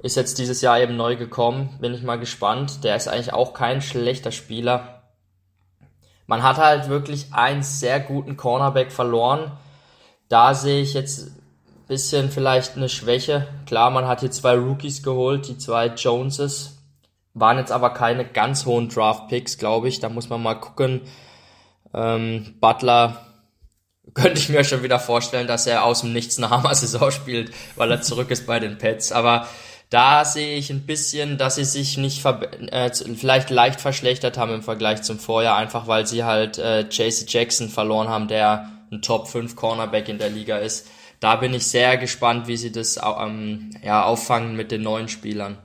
ist jetzt dieses Jahr eben neu gekommen. Bin ich mal gespannt. Der ist eigentlich auch kein schlechter Spieler. Man hat halt wirklich einen sehr guten Cornerback verloren. Da sehe ich jetzt bisschen vielleicht eine Schwäche. Klar, man hat hier zwei Rookies geholt, die zwei Joneses. Waren jetzt aber keine ganz hohen Draft-Picks, glaube ich. Da muss man mal gucken. Ähm, Butler <laughs> könnte ich mir schon wieder vorstellen, dass er aus dem Nichts eine Hammer-Saison spielt, weil er zurück ist bei den Pets. Aber da sehe ich ein bisschen, dass sie sich nicht äh, vielleicht leicht verschlechtert haben im Vergleich zum Vorjahr, einfach weil sie halt äh, JC Jackson verloren haben, der ein Top 5 Cornerback in der Liga ist. Da bin ich sehr gespannt, wie sie das ähm, ja, auffangen mit den neuen Spielern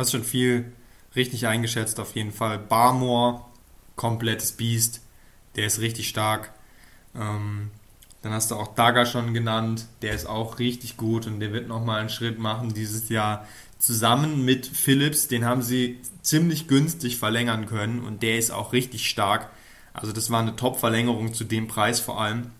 hast schon viel richtig eingeschätzt auf jeden Fall. Barmore, komplettes Biest, der ist richtig stark. Ähm, dann hast du auch Daga schon genannt, der ist auch richtig gut und der wird nochmal einen Schritt machen dieses Jahr. Zusammen mit Phillips, den haben sie ziemlich günstig verlängern können und der ist auch richtig stark. Also das war eine Top-Verlängerung zu dem Preis vor allem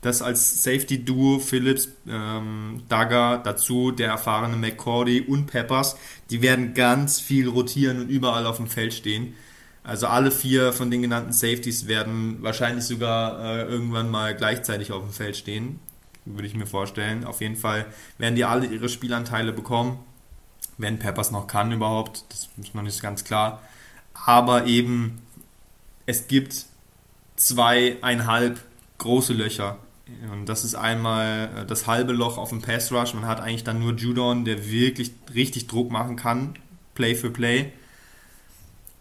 das als Safety-Duo Phillips, ähm, Dagger, dazu der erfahrene McCordy und Peppers, die werden ganz viel rotieren und überall auf dem Feld stehen. Also alle vier von den genannten Safeties werden wahrscheinlich sogar äh, irgendwann mal gleichzeitig auf dem Feld stehen, würde ich mir vorstellen. Auf jeden Fall werden die alle ihre Spielanteile bekommen, wenn Peppers noch kann überhaupt, das ist noch nicht ganz klar. Aber eben, es gibt zweieinhalb große Löcher Und das ist einmal äh, das halbe Loch auf dem Pass Rush. Man hat eigentlich dann nur Judon, der wirklich richtig Druck machen kann, Play für Play.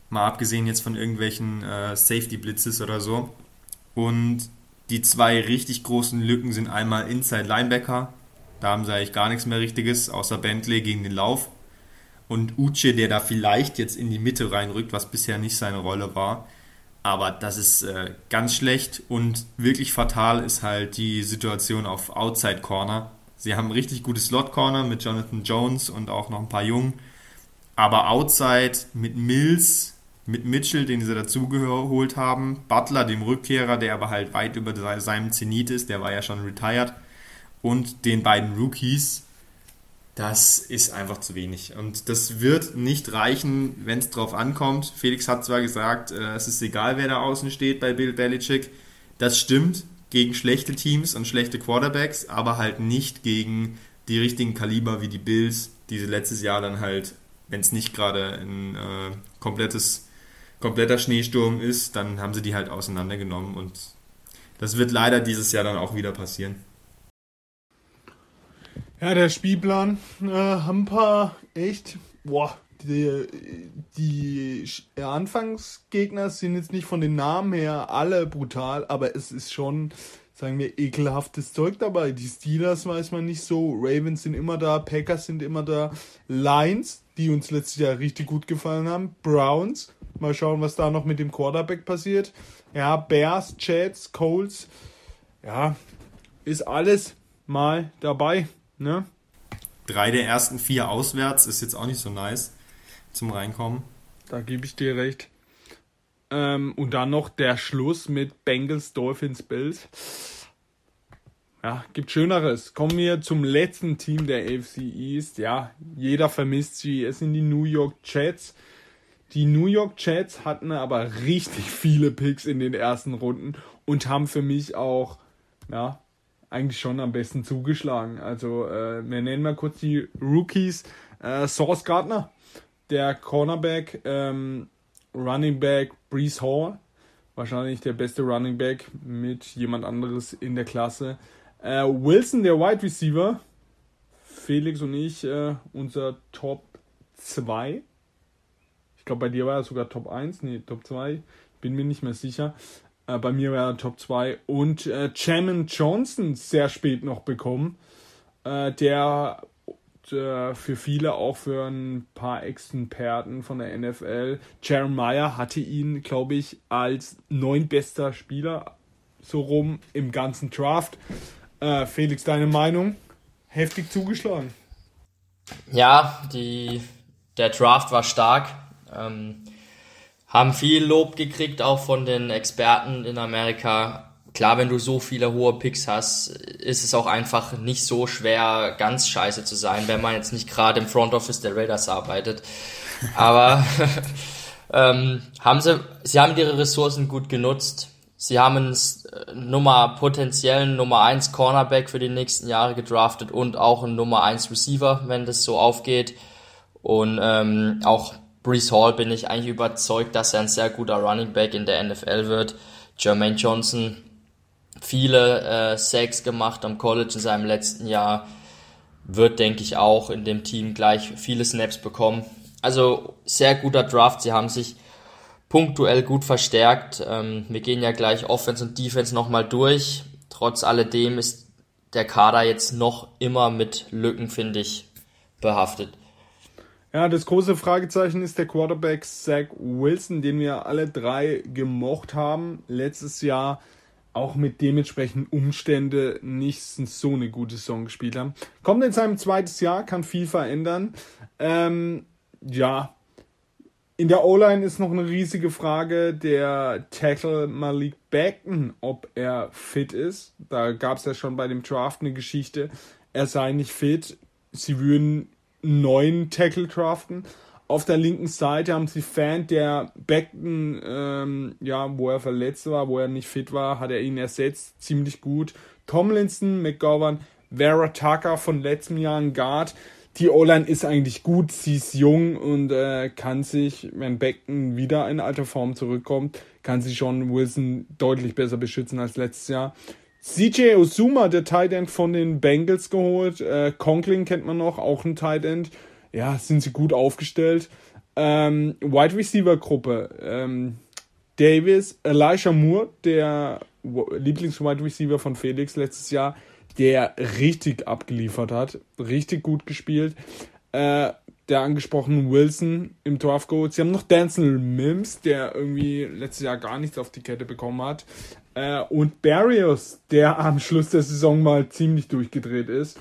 Mal abgesehen jetzt von irgendwelchen äh, Safety Blitzes oder so. Und die zwei richtig großen Lücken sind einmal Inside Linebacker. Da haben sie eigentlich gar nichts mehr Richtiges, außer Bentley gegen den Lauf. Und Uche, der da vielleicht jetzt in die Mitte reinrückt, was bisher nicht seine Rolle war. Aber das ist äh, ganz schlecht und wirklich fatal ist halt die Situation auf Outside Corner. Sie haben ein richtig gutes Slot Corner mit Jonathan Jones und auch noch ein paar Jungen. Aber Outside mit Mills, mit Mitchell, den sie dazugeholt haben, Butler, dem Rückkehrer, der aber halt weit über seinem Zenit ist, der war ja schon retired, und den beiden Rookies, das ist einfach zu wenig. Und das wird nicht reichen, wenn es drauf ankommt. Felix hat zwar gesagt, äh, es ist egal, wer da außen steht bei Bill Belichick. Das stimmt gegen schlechte Teams und schlechte Quarterbacks, aber halt nicht gegen die richtigen Kaliber wie die Bills, die sie letztes Jahr dann halt, wenn es nicht gerade ein äh, komplettes, kompletter Schneesturm ist, dann haben sie die halt auseinandergenommen und das wird leider dieses Jahr dann auch wieder passieren. Ja, der Spielplan äh, haben paar echt, boah, die, die Anfangsgegner sind jetzt nicht von den Namen her alle brutal, aber es ist schon, sagen wir, ekelhaftes Zeug dabei. Die Steelers weiß man nicht so, Ravens sind immer da, Packers sind immer da, Lions, die uns letztes Jahr richtig gut gefallen haben, Browns, mal schauen, was da noch mit dem Quarterback passiert. Ja, Bears, Jets, Colts, ja, ist alles mal dabei. Ne? Drei der ersten vier auswärts ist jetzt auch nicht so nice zum Reinkommen. Da gebe ich dir recht. Ähm, und dann noch der Schluss mit Bengals, Dolphins, Bills. Ja, gibt Schöneres. Kommen wir zum letzten Team der AFC East. Ja, jeder vermisst sie. Es sind die New York Jets. Die New York Jets hatten aber <laughs> richtig viele Picks in den ersten Runden und haben für mich auch ja, eigentlich schon am besten zugeschlagen. Also äh, wir nennen mal kurz die Rookies. Äh, Source Gardner, der Cornerback, ähm, Running Back Brees Hall, wahrscheinlich der beste Running Back mit jemand anderes in der Klasse. Äh, Wilson, der Wide Receiver, Felix und ich, äh, unser Top 2. Ich glaube, bei dir war er sogar Top 1, nee, Top 2, bin mir nicht mehr sicher. Äh, bei mir war er Top 2. Und äh, Chairman Johnson sehr spät noch bekommen, äh, der äh, für viele auch für ein paar Experten von der NFL. Jeremiah hatte ihn, glaube ich, als neuntbester Spieler so rum im ganzen Draft. Äh, Felix, deine Meinung? Heftig zugeschlagen. Ja, die, der Draft war stark. Ähm, haben viel Lob gekriegt, auch von den Experten in Amerika. Klar, wenn du so viele hohe Picks hast, ist es auch einfach nicht so schwer, ganz scheiße zu sein, wenn man jetzt nicht gerade im Front Office der Raiders arbeitet. Aber <laughs> ähm, haben sie, sie haben ihre Ressourcen gut genutzt. Sie haben einen äh, Nummer, potenziellen Nummer 1 Cornerback für die nächsten Jahre gedraftet und auch einen Nummer 1 Receiver, wenn das so aufgeht. Und ähm, auch Brees Hall bin ich eigentlich überzeugt, dass er ein sehr guter Running Back in der NFL wird. Jermaine Johnson, viele äh, Sacks gemacht am College in seinem letzten Jahr, wird, denke ich, auch in dem Team gleich viele Snaps bekommen. Also sehr guter Draft. Sie haben sich punktuell gut verstärkt. Ähm, wir gehen ja gleich Offense und Defense nochmal durch. Trotz alledem ist der Kader jetzt noch immer mit Lücken, finde ich, behaftet. Ja, das große Fragezeichen ist der Quarterback Zach Wilson, den wir alle drei gemocht haben. Letztes Jahr auch mit dementsprechenden Umstände nicht so eine gute Saison gespielt haben. Kommt in seinem zweites Jahr, kann viel verändern. Ähm, ja, in der O-Line ist noch eine riesige Frage der Tackle Malik Beckton, ob er fit ist. Da gab es ja schon bei dem Draft eine Geschichte. Er sei nicht fit. Sie würden neuen Tackle draften. Auf der linken Seite haben sie Fan, der Beckton, ähm, ja, wo er verletzt war, wo er nicht fit war, hat er ihn ersetzt, ziemlich gut. Tomlinson, McGovern, Vera Tucker von letztem Jahr ein Guard. Die O-Line ist eigentlich gut, sie ist jung und äh, kann sich, wenn Beckton wieder in alter Form zurückkommt, kann sich John Wilson deutlich besser beschützen als letztes Jahr. CJ Osuma, der Tight End von den Bengals geholt. Äh, Conklin kennt man noch, auch ein Tight End. Ja, sind sie gut aufgestellt. Ähm, Wide Receiver Gruppe. Ähm, Davis, Elijah Moore, der Lieblings-Wide Receiver von Felix letztes Jahr, der richtig abgeliefert hat, richtig gut gespielt. Äh, der angesprochene Wilson im Draft Gold. Sie haben noch Denzel Mims, der irgendwie letztes Jahr gar nichts auf die Kette bekommen hat. Äh, und Barrios, der am Schluss der Saison mal ziemlich durchgedreht ist.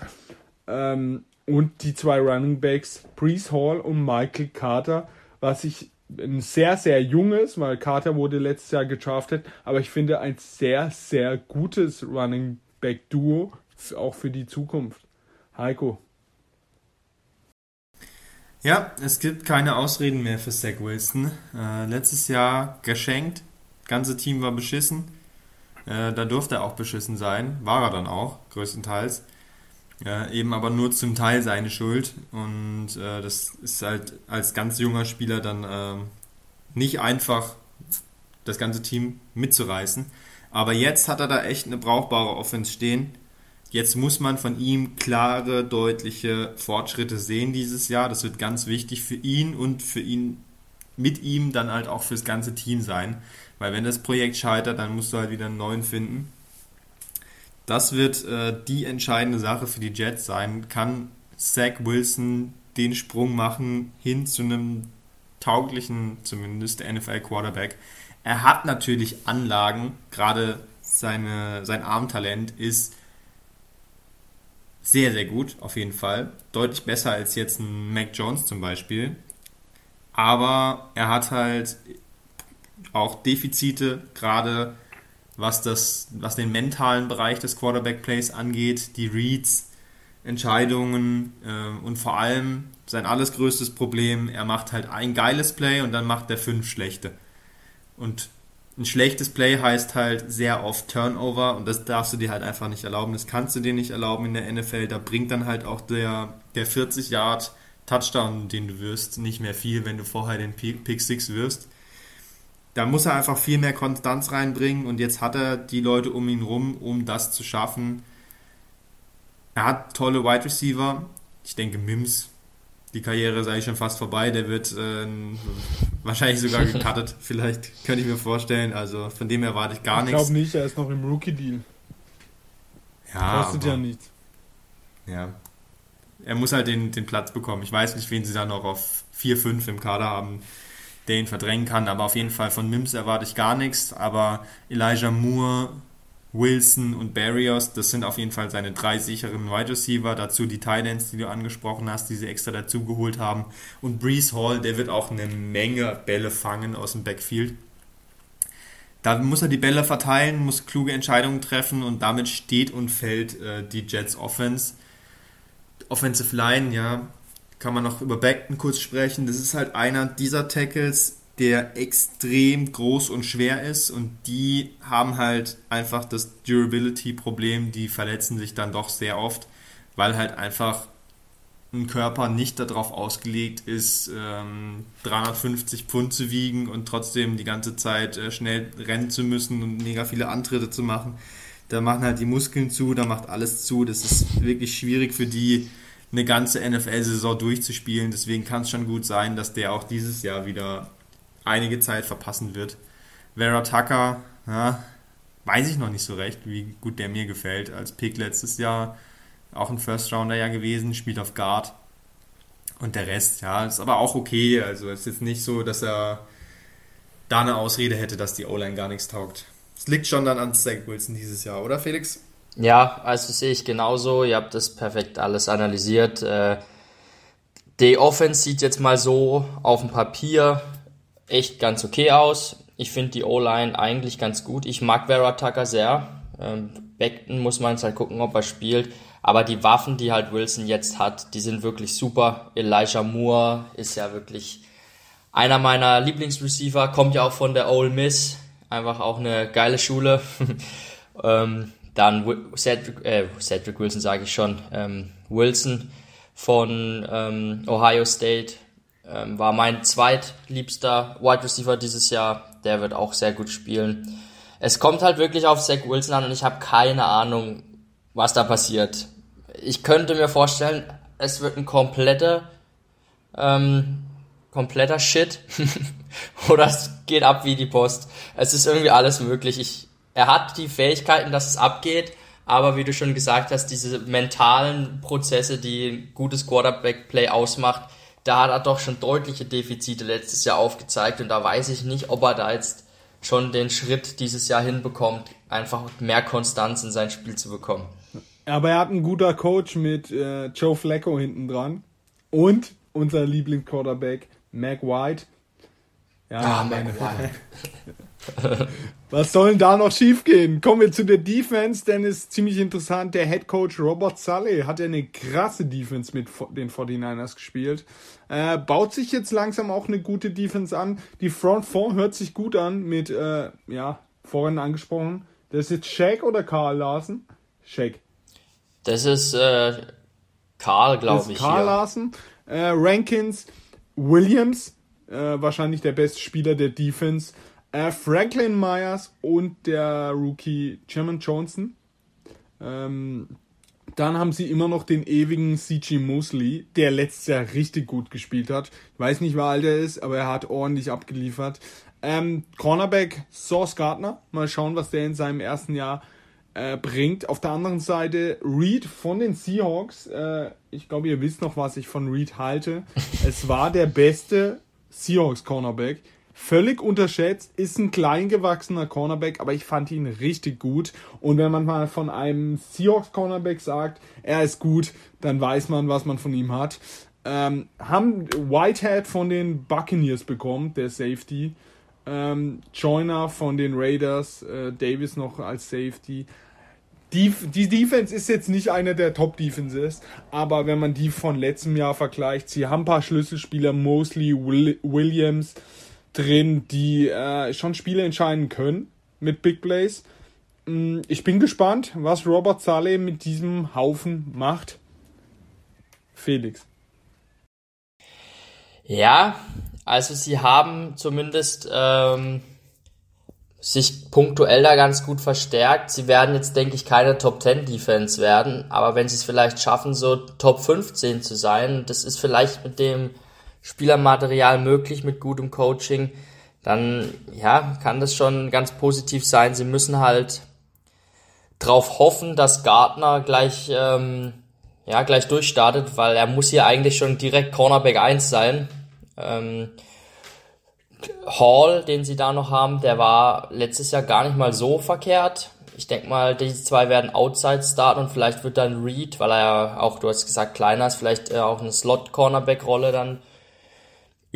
Ähm, und die zwei Running Backs, Brees Hall und Michael Carter, was ich ein sehr, sehr junges, weil Carter wurde letztes Jahr gedraftet, aber ich finde ein sehr, sehr gutes Running Back Duo, auch für die Zukunft. Heiko. Ja, es gibt keine Ausreden mehr für Zach Wilson. Äh, letztes Jahr geschenkt, ganze Team war beschissen. Äh, da durfte er auch beschissen sein, war er dann auch, größtenteils. Ja, eben aber nur zum Teil seine Schuld. Und äh, das ist halt als ganz junger Spieler dann äh, nicht einfach, das ganze Team mitzureißen. Aber jetzt hat er da echt eine brauchbare Offense stehen. Jetzt muss man von ihm klare, deutliche Fortschritte sehen dieses Jahr. Das wird ganz wichtig für ihn und für ihn mit ihm dann halt auch fürs ganze Team sein. Weil wenn das Projekt scheitert, dann musst du halt wieder einen neuen finden. Das wird äh, die entscheidende Sache für die Jets sein. Kann Zach Wilson den Sprung machen hin zu einem tauglichen, zumindest NFL-Quarterback? Er hat natürlich Anlagen, gerade sein Armtalent ist sehr, sehr gut, auf jeden Fall. Deutlich besser als jetzt ein Mac Jones zum Beispiel. Aber er hat halt auch Defizite, gerade was, das, was den mentalen Bereich des Quarterback-Plays angeht, die Reads, Entscheidungen äh, und vor allem sein alles größtes Problem, er macht halt ein geiles Play und dann macht er fünf schlechte. Und ein schlechtes Play heißt halt sehr oft Turnover und das darfst du dir halt einfach nicht erlauben. Das kannst du dir nicht erlauben in der NFL. Da bringt dann halt auch der, der 40 Yard Touchdown, den du wirst, nicht mehr viel, wenn du vorher den Pick 6 wirst da muss er einfach viel mehr Konstanz reinbringen und jetzt hat er die Leute um ihn rum, um das zu schaffen. Er hat tolle Wide Receiver. Ich denke, Mims, die Karriere sei schon fast vorbei. Der wird äh, wahrscheinlich sogar <laughs> gecuttet. Vielleicht könnte ich mir vorstellen. Also von dem erwarte ich gar ich nichts. Ich glaube nicht, er ist noch im Rookie-Deal. Ja. Kostet aber, ja nichts. Ja. Er muss halt den, den Platz bekommen. Ich weiß nicht, wen sie da noch auf 4, 5 im Kader haben der ihn verdrängen kann. Aber auf jeden Fall von Mims erwarte ich gar nichts. Aber Elijah Moore, Wilson und Barrios, das sind auf jeden Fall seine drei sicheren Wide Receiver. Dazu die Titans, die du angesprochen hast, die sie extra dazu geholt haben. Und Brees Hall, der wird auch eine Menge Bälle fangen aus dem Backfield. Da muss er die Bälle verteilen, muss kluge Entscheidungen treffen und damit steht und fällt äh, die Jets Offense. Offensive Line, ja, kann man noch über Beckton kurz sprechen. Das ist halt einer dieser Tackles, der extrem groß und schwer ist und die haben halt einfach das Durability-Problem, die verletzen sich dann doch sehr oft, weil halt einfach ein Körper nicht darauf ausgelegt ist, 350 ähm, Pfund zu wiegen und trotzdem die ganze Zeit äh, schnell rennen zu müssen und mega viele Antritte zu machen. Da machen halt die Muskeln zu, da macht alles zu. Das ist wirklich schwierig für die, eine ganze NFL-Saison durchzuspielen. Deswegen kann es schon gut sein, dass der auch dieses Jahr wieder einige Zeit verpassen wird. Vera Tucker, ja, weiß ich noch nicht so recht, wie gut der mir gefällt. Als Pick letztes Jahr auch ein First-Rounder ja gewesen, spielt auf Guard. Und der Rest, ja, ist aber auch okay. Also es ist jetzt nicht so, dass er da eine Ausrede hätte, dass die O-Line gar nichts taugt. Es liegt schon dann an Zach Wilson dieses Jahr, oder Felix? Ja, also sehe ich genauso. Ihr habt das perfekt alles analysiert. Äh, die Offense sieht jetzt mal so auf dem Papier echt ganz okay aus. Ich finde die O-Line eigentlich ganz gut. Ich mag Vera Tucker sehr. Ähm, Beckton muss man jetzt halt gucken, ob er spielt. Aber die Waffen, die halt Wilson jetzt hat, die sind wirklich super. Elijah Moore ist ja wirklich einer meiner Lieblingsreceiver, kommt ja auch von der Ole Miss. Einfach auch eine geile Schule. <laughs> ähm, dann Cedric, äh, Cedric Wilson sage ich schon, ähm, Wilson von ähm, Ohio State ähm, war mein zweitliebster Wide Receiver dieses Jahr. Der wird auch sehr gut spielen. es kommt halt wirklich auf Zach Wilson an und ich habe keine Ahnung, was da passiert. Ich könnte mir vorstellen, es wird ein kompletter, ähm, kompletter Shit. <laughs> Oder es geht ab wie die Post. Es ist irgendwie alles möglich. Ich, er hat die Fähigkeiten, dass es abgeht, aber wie du schon gesagt hast, diese mentalen Prozesse, die ein gutes Quarterback-Play ausmacht, da hat er doch schon deutliche Defizite letztes Jahr aufgezeigt und da weiß ich nicht, ob er da jetzt schon den Schritt dieses Jahr hinbekommt, einfach mehr Konstanz in sein Spiel zu bekommen. Aber er hat einen guter Coach mit äh, Joe Flacco hinten dran und unser Lieblingsquarterback Mac White. Ja, ah, Mac White. <laughs> Was soll denn da noch schiefgehen? Kommen wir zu der Defense, denn es ist ziemlich interessant. Der Head Coach Robert Sully hat ja eine krasse Defense mit den 49ers gespielt. Äh, baut sich jetzt langsam auch eine gute Defense an. Die Front Four hört sich gut an mit, äh, ja, vorhin angesprochen. Das ist jetzt Shaq oder Karl Larsen? Shaq. Das ist äh, Karl, glaube ich. Karl Larsen. Äh, Rankins, Williams, äh, wahrscheinlich der beste Spieler der Defense. Äh, Franklin Myers und der Rookie Jermaine Johnson. Ähm, dann haben sie immer noch den ewigen CG Mosley, der letztes Jahr richtig gut gespielt hat. Ich weiß nicht, wie alt er ist, aber er hat ordentlich abgeliefert. Ähm, Cornerback Source Gardner. Mal schauen, was der in seinem ersten Jahr äh, bringt. Auf der anderen Seite Reed von den Seahawks. Äh, ich glaube, ihr wisst noch, was ich von Reed halte. <laughs> es war der beste Seahawks Cornerback völlig unterschätzt, ist ein kleingewachsener Cornerback, aber ich fand ihn richtig gut. Und wenn man mal von einem Seahawks Cornerback sagt, er ist gut, dann weiß man, was man von ihm hat. Ähm, haben Whitehead von den Buccaneers bekommen, der Safety. Ähm, Joyner von den Raiders, äh, Davis noch als Safety. Die, die Defense ist jetzt nicht eine der Top-Defenses, aber wenn man die von letztem Jahr vergleicht, sie haben ein paar Schlüsselspieler, Mosley, Will, Williams, drin, die äh, schon Spiele entscheiden können mit Big Plays. Mm, ich bin gespannt, was Robert Saleh mit diesem Haufen macht. Felix. Ja, also sie haben zumindest ähm, sich punktuell da ganz gut verstärkt. Sie werden jetzt, denke ich, keine Top 10 Defense werden, aber wenn sie es vielleicht schaffen, so Top 15 zu sein, das ist vielleicht mit dem Spielermaterial möglich mit gutem Coaching, dann ja, kann das schon ganz positiv sein. Sie müssen halt drauf hoffen, dass Gardner gleich ähm, ja gleich durchstartet, weil er muss hier eigentlich schon direkt Cornerback 1 sein. Ähm, Hall, den sie da noch haben, der war letztes Jahr gar nicht mal so verkehrt. Ich denke mal, die zwei werden Outside starten und vielleicht wird dann Reed, weil er ja auch, du hast gesagt, kleiner ist, vielleicht äh, auch eine Slot-Cornerback-Rolle dann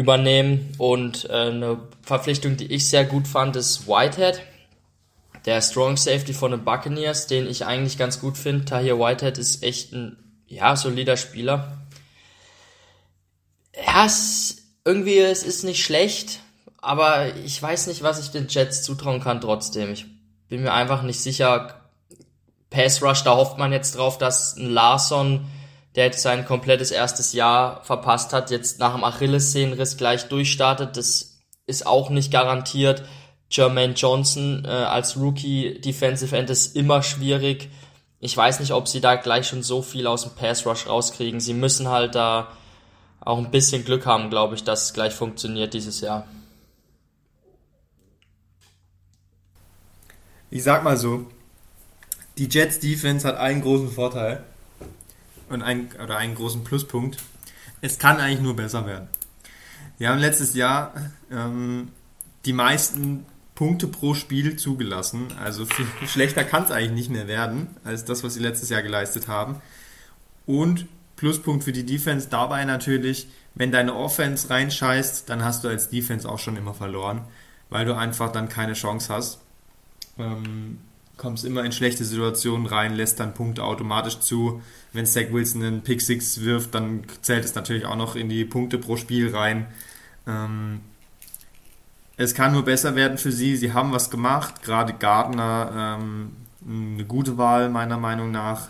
übernehmen. Und äh, eine Verpflichtung, die ich sehr gut fand, ist Whitehead. Der Strong Safety von den Buccaneers, den ich eigentlich ganz gut finde. Tahir Whitehead ist echt ein, ja, solider Spieler. Ja, es, irgendwie, es ist nicht schlecht, aber ich weiß nicht, was ich den Jets zutrauen kann trotzdem. Ich bin mir einfach nicht sicher. Pass Rush, da hofft man jetzt drauf, dass ein Larson der jetzt sein komplettes erstes Jahr verpasst hat, jetzt nach dem Achillessehnenriss gleich durchstartet. Das ist auch nicht garantiert. Jermaine Johnson äh, als Rookie Defensive End ist immer schwierig. Ich weiß nicht, ob sie da gleich schon so viel aus dem Pass Rush rauskriegen. Sie müssen halt da auch ein bisschen Glück haben, glaube ich, dass es gleich funktioniert dieses Jahr. Ich sag mal so, die Jets Defense hat einen großen Vorteil und ein, oder einen großen Pluspunkt. Es kann eigentlich nur besser werden. Wir haben letztes Jahr ähm, die meisten Punkte pro Spiel zugelassen. Also viel <laughs> schlechter kann es eigentlich nicht mehr werden, als das, was sie letztes Jahr geleistet haben. Und Pluspunkt für die Defense dabei natürlich, wenn deine Offense reinscheißt, dann hast du als Defense auch schon immer verloren, weil du einfach dann keine Chance hast. Ähm, kommst immer in schlechte Situationen rein, lässt dann Punkte automatisch zu. Wenn Zach Wilson einen Pick 6 wirft, dann zählt es natürlich auch noch in die Punkte pro Spiel rein. Ähm, es kann nur besser werden für sie. Sie haben was gemacht, gerade Gardner ähm, eine gute Wahl meiner Meinung nach.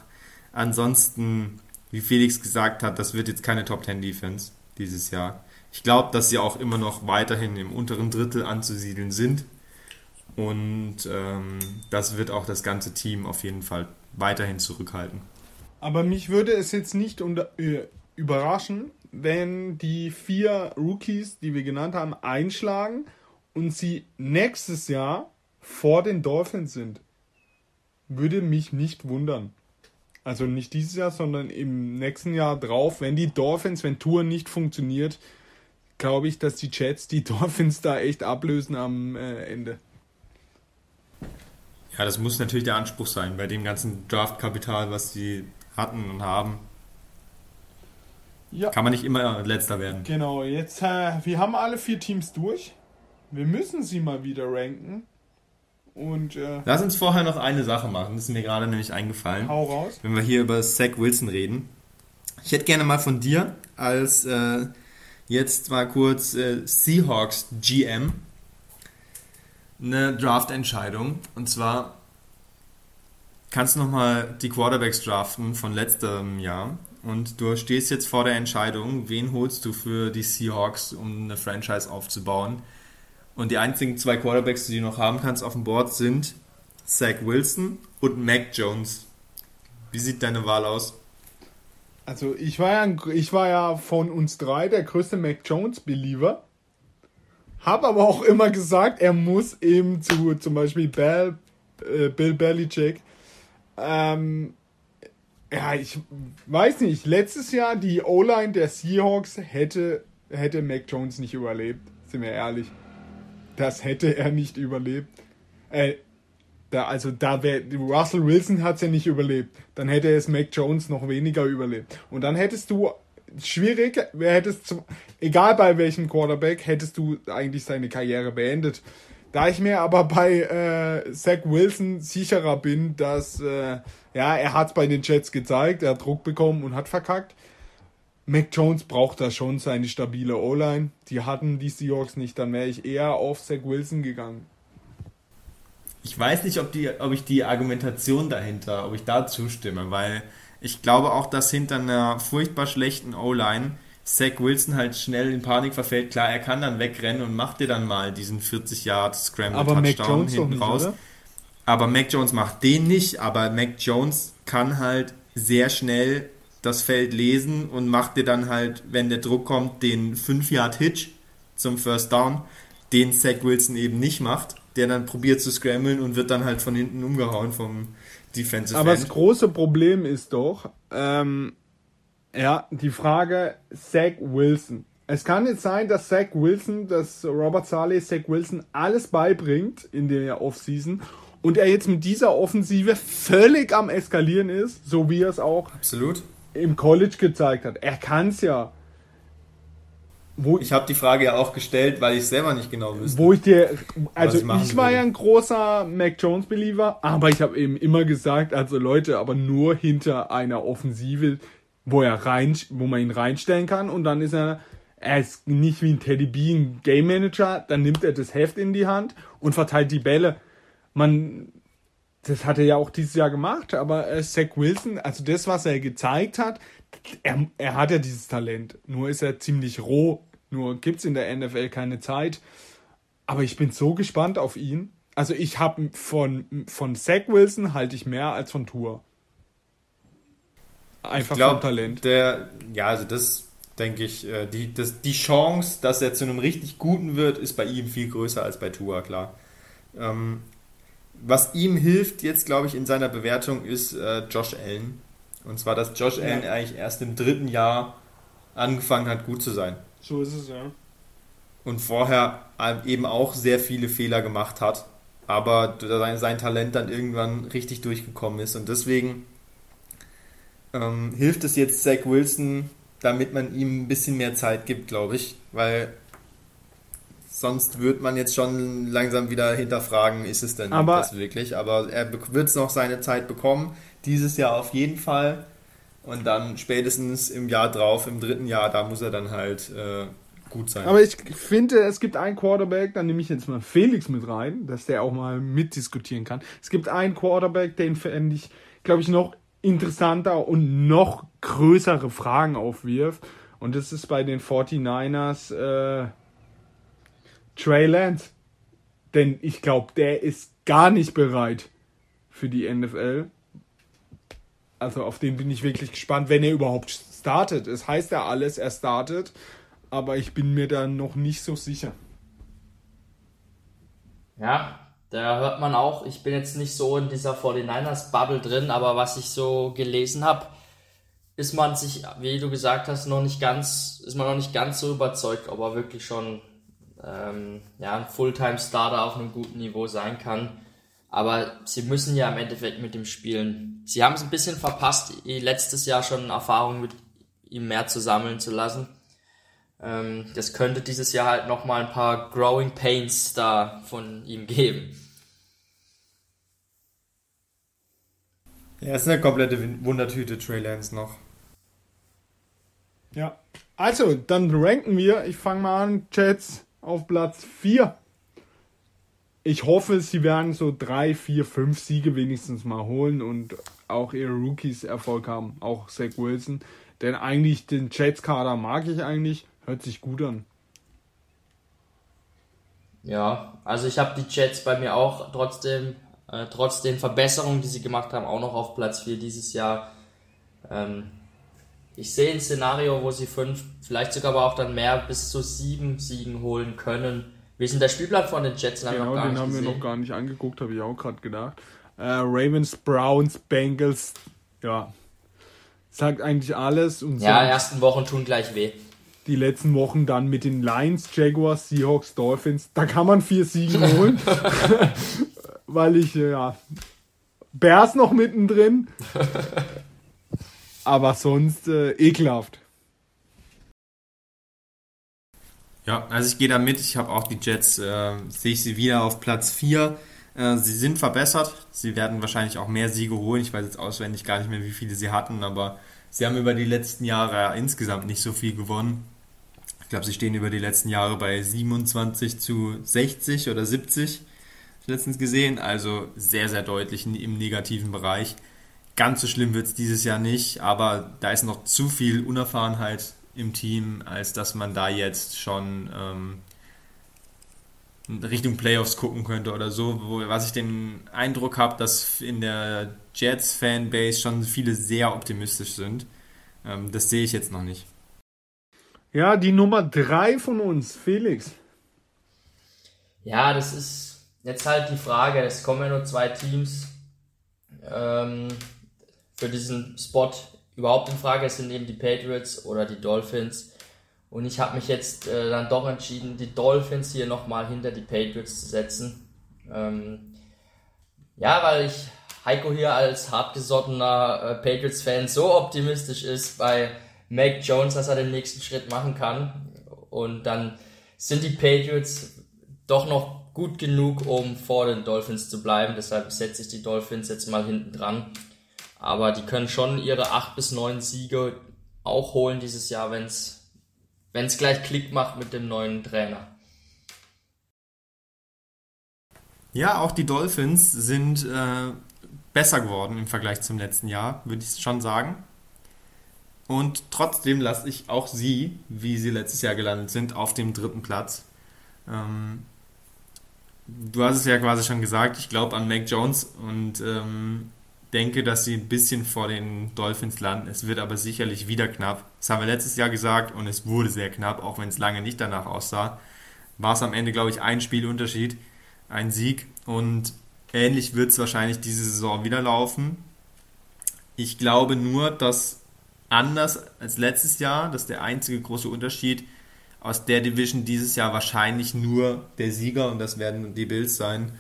Ansonsten, wie Felix gesagt hat, das wird jetzt keine Top 10 Defense dieses Jahr. Ich glaube, dass sie auch immer noch weiterhin im unteren Drittel anzusiedeln sind Und ähm, das wird auch das ganze Team auf jeden Fall weiterhin zurückhalten. Aber mich würde es jetzt nicht äh, überraschen, wenn die vier Rookies, die wir genannt haben, einschlagen und sie nächstes Jahr vor den Dolphins sind. Würde mich nicht wundern. Also nicht dieses Jahr, sondern im nächsten Jahr drauf, wenn die Dolphins, wenn Tour nicht funktioniert, glaube ich, dass die Jets die <laughs> Dolphins da echt ablösen am äh, Ende. Ja, das muss natürlich der Anspruch sein, bei dem ganzen Draftkapital, was sie hatten und haben. Ja. Kann man nicht immer letzter werden. Genau, jetzt, äh, wir haben alle vier Teams durch. Wir müssen sie mal wieder ranken. Und, äh, Lass uns vorher noch eine Sache machen, das ist mir gerade nämlich eingefallen. Hau raus. Wenn wir hier über Zach Wilson reden. Ich hätte gerne mal von dir als äh, jetzt mal kurz äh, Seahawks GM eine Draft-Entscheidung. Und zwar kannst du nochmal die Quarterbacks draften von letztem Jahr. Und du stehst jetzt vor der Entscheidung, wen holst du für die Seahawks, um eine Franchise aufzubauen. Und die einzigen zwei Quarterbacks, die du noch haben kannst auf dem Board, sind Zach Wilson und Mac Jones. Wie sieht deine Wahl aus? Also ich war ja, ich war ja von uns drei der größte Mac Jones-Believer. Hab aber auch immer gesagt, er muss eben zu zum Beispiel Bill, äh, Bill Belichick. Ähm, ja, ich weiß nicht. Letztes Jahr die O-Line der Seahawks hätte, hätte Mac Jones nicht überlebt. Sind wir ehrlich. Das hätte er nicht überlebt. Äh, da, also da wäre Russell Wilson hat es ja nicht überlebt. Dann hätte es Mac Jones noch weniger überlebt. Und dann hättest du schwierig, wer hättest zum, egal bei welchem Quarterback, hättest du eigentlich seine Karriere beendet. Da ich mir aber bei äh, Zach Wilson sicherer bin, dass äh, ja, er hat bei den Jets gezeigt, er hat Druck bekommen und hat verkackt. Mac Jones braucht da schon seine stabile O-Line. Die hatten die Seahawks nicht, dann wäre ich eher auf Zach Wilson gegangen. Ich weiß nicht, ob, die, ob ich die Argumentation dahinter, ob ich da zustimme, weil ich glaube auch, dass hinter einer furchtbar schlechten O-Line Zach Wilson halt schnell in Panik verfällt. Klar, er kann dann wegrennen und macht dir dann mal diesen 40 Yard Scramble Touchdown hinten nicht, raus. Oder? Aber Mac Jones macht den nicht, aber Mac Jones kann halt sehr schnell das Feld lesen und macht dir dann halt, wenn der Druck kommt, den 5 Yard Hitch zum First Down, den Zach Wilson eben nicht macht, der dann probiert zu scramblen und wird dann halt von hinten umgehauen vom Defensive Aber End. das große Problem ist doch, ähm, ja, die Frage Zach Wilson. Es kann jetzt sein, dass Zach Wilson, dass Robert Saleh Zach Wilson alles beibringt in der Offseason und er jetzt mit dieser Offensive völlig am Eskalieren ist, so wie er es auch Absolut. im College gezeigt hat. Er kann es ja. Wo ich habe die Frage ja auch gestellt, weil ich selber nicht genau wüsste. Wo ich dir, also ich, ich war ja ein großer Mac Jones Believer, aber ich habe eben immer gesagt, also Leute, aber nur hinter einer Offensive, wo er rein, wo man ihn reinstellen kann und dann ist er, er ist nicht wie ein Teddy B, ein Game Manager, dann nimmt er das Heft in die Hand und verteilt die Bälle. Man, das hat er ja auch dieses Jahr gemacht, aber äh, Zach Wilson, also das, was er gezeigt hat, er, er hat ja dieses Talent. Nur ist er ziemlich roh nur gibt es in der NFL keine Zeit. Aber ich bin so gespannt auf ihn. Also ich habe von, von Zach Wilson halte ich mehr als von Tour. Einfach ich glaub, vom Talent. Der, ja, also das denke ich, äh, die, das, die Chance, dass er zu einem richtig guten wird, ist bei ihm viel größer als bei Tua, klar. Ähm, was ihm hilft jetzt, glaube ich, in seiner Bewertung ist äh, Josh Allen. Und zwar, dass Josh ja. Allen eigentlich erst im dritten Jahr angefangen hat, gut zu sein. So ist es, ja. Und vorher eben auch sehr viele Fehler gemacht hat, aber sein, Talent dann irgendwann richtig durchgekommen ist. Und deswegen ähm, hilft es jetzt Zach Wilson, damit man ihm ein bisschen mehr Zeit gibt, glaube ich, weil sonst wird man jetzt schon langsam wieder hinterfragen, ist es denn aber das wirklich? Aber er wird es noch seine Zeit bekommen, dieses Jahr auf jeden Fall. Und dann spätestens im Jahr drauf, im dritten Jahr, da muss er dann halt äh, gut sein. Aber ich finde, es gibt einen Quarterback, dann nehme ich jetzt mal Felix mit rein, dass der auch mal mitdiskutieren kann. Es gibt einen Quarterback, den fände ich, glaube ich, noch interessanter und noch größere Fragen aufwirft. Und das ist bei den 49ers äh, Trey Lance. Denn ich glaube, der ist gar nicht bereit für die NFL. Also auf den bin ich wirklich gespannt, wenn er überhaupt startet. Es heißt ja alles, er startet, aber ich bin mir da noch nicht so sicher. Ja, da hört man auch, ich bin jetzt nicht so in dieser 49ers-Bubble drin, aber was ich so gelesen habe, ist man sich, wie du gesagt hast, noch nicht ganz, ist man noch nicht ganz so überzeugt, ob er wirklich schon ähm, ja, ein Fulltime-Starter auf einem guten Niveau sein kann. Aber sie müssen ja im Endeffekt mit ihm spielen. Sie haben es ein bisschen verpasst, letztes Jahr schon Erfahrung mit ihm mehr zu sammeln zu lassen. Ähm, das könnte dieses Jahr halt nochmal ein paar Growing Pains da von ihm geben. Ja, ist eine komplette Wundertüte, Trey Lance noch. Ja. Also, dann ranken wir. Ich fange mal an, Jets auf Platz 4. Ich hoffe, sie werden so 3, 4, 5 Siege wenigstens mal holen und auch ihre Rookies Erfolg haben. Auch Zach Wilson. Denn eigentlich den Jets-Kader mag ich eigentlich. Hört sich gut an. Ja, also ich habe die Jets bei mir auch trotzdem, äh, trotz den Verbesserungen, die sie gemacht haben, auch noch auf Platz 4 dieses Jahr. Ähm, ich sehe ein Szenario, wo sie fünf, vielleicht sogar aber auch dann mehr bis zu sieben Siegen holen können. Wie ist denn der Spielplan von den Jets? Den genau, den haben gesehen. wir noch gar nicht angeguckt, habe ich auch gerade gedacht. Äh, Ravens, Browns, Bengals, ja, sagt eigentlich alles. Und ja, ersten Wochen tun gleich weh. Die letzten Wochen dann mit den Lions, Jaguars, Seahawks, Dolphins. Da kann man vier Siege <laughs> holen. <laughs> Weil ich, ja, Bears noch mittendrin. <laughs> Aber sonst äh, ekelhaft. Ja, also ich gehe da mit. Ich habe auch die Jets, äh, sehe ich sie wieder auf Platz 4. Äh, sie sind verbessert. Sie werden wahrscheinlich auch mehr Siege holen. Ich weiß jetzt auswendig gar nicht mehr, wie viele sie hatten, aber sie haben über die letzten Jahre insgesamt nicht so viel gewonnen. Ich glaube, sie stehen über die letzten Jahre bei 27 zu 60 oder 70 letztens gesehen. Also sehr, sehr deutlich im negativen Bereich. Ganz so schlimm wird es dieses Jahr nicht, aber da ist noch zu viel Unerfahrenheit im Team, als dass man da jetzt schon ähm, Richtung Playoffs gucken könnte oder so, wo, was ich den Eindruck habe, dass in der Jets-Fanbase schon viele sehr optimistisch sind. Ähm, das sehe ich jetzt noch nicht. Ja, die Nummer 3 von uns, Felix. Ja, das ist jetzt halt die Frage. Es kommen ja nur zwei Teams. Ähm, für diesen Spot überhaupt in Frage sind eben die Patriots oder die Dolphins. Und ich habe mich jetzt äh, dann doch entschieden, die Dolphins hier nochmal hinter die Patriots zu setzen. Ähm, ja, weil ich Heiko hier als hartgesottener äh, Patriots-Fan so optimistisch ist bei Mac Jones, dass er den nächsten Schritt machen kann. Und dann sind die Patriots doch noch gut genug, um vor den Dolphins zu bleiben. Deshalb setze ich die Dolphins jetzt mal hinten dran. Aber die können schon ihre acht bis neun Siege auch holen dieses Jahr, wenn es gleich Klick macht mit dem neuen Trainer. Ja, auch die Dolphins sind äh, besser geworden im Vergleich zum letzten Jahr, würde ich schon sagen. Und trotzdem lasse ich auch sie, wie sie letztes Jahr gelandet sind, auf dem dritten Platz. Ähm, du hast es ja quasi schon gesagt, ich glaube an Mac Jones und ähm, denke, dass sie ein bisschen vor den Dolphins landen. Es wird aber sicherlich wieder knapp. Das haben wir letztes Jahr gesagt und es wurde sehr knapp, auch wenn es lange nicht danach aussah. War es am Ende, glaube ich, ein Spielunterschied, ein Sieg und ähnlich wird es wahrscheinlich diese Saison wieder laufen. Ich glaube nur, dass anders als letztes Jahr, dass der einzige große Unterschied aus der Division dieses Jahr wahrscheinlich nur der Sieger und das werden die Bills sein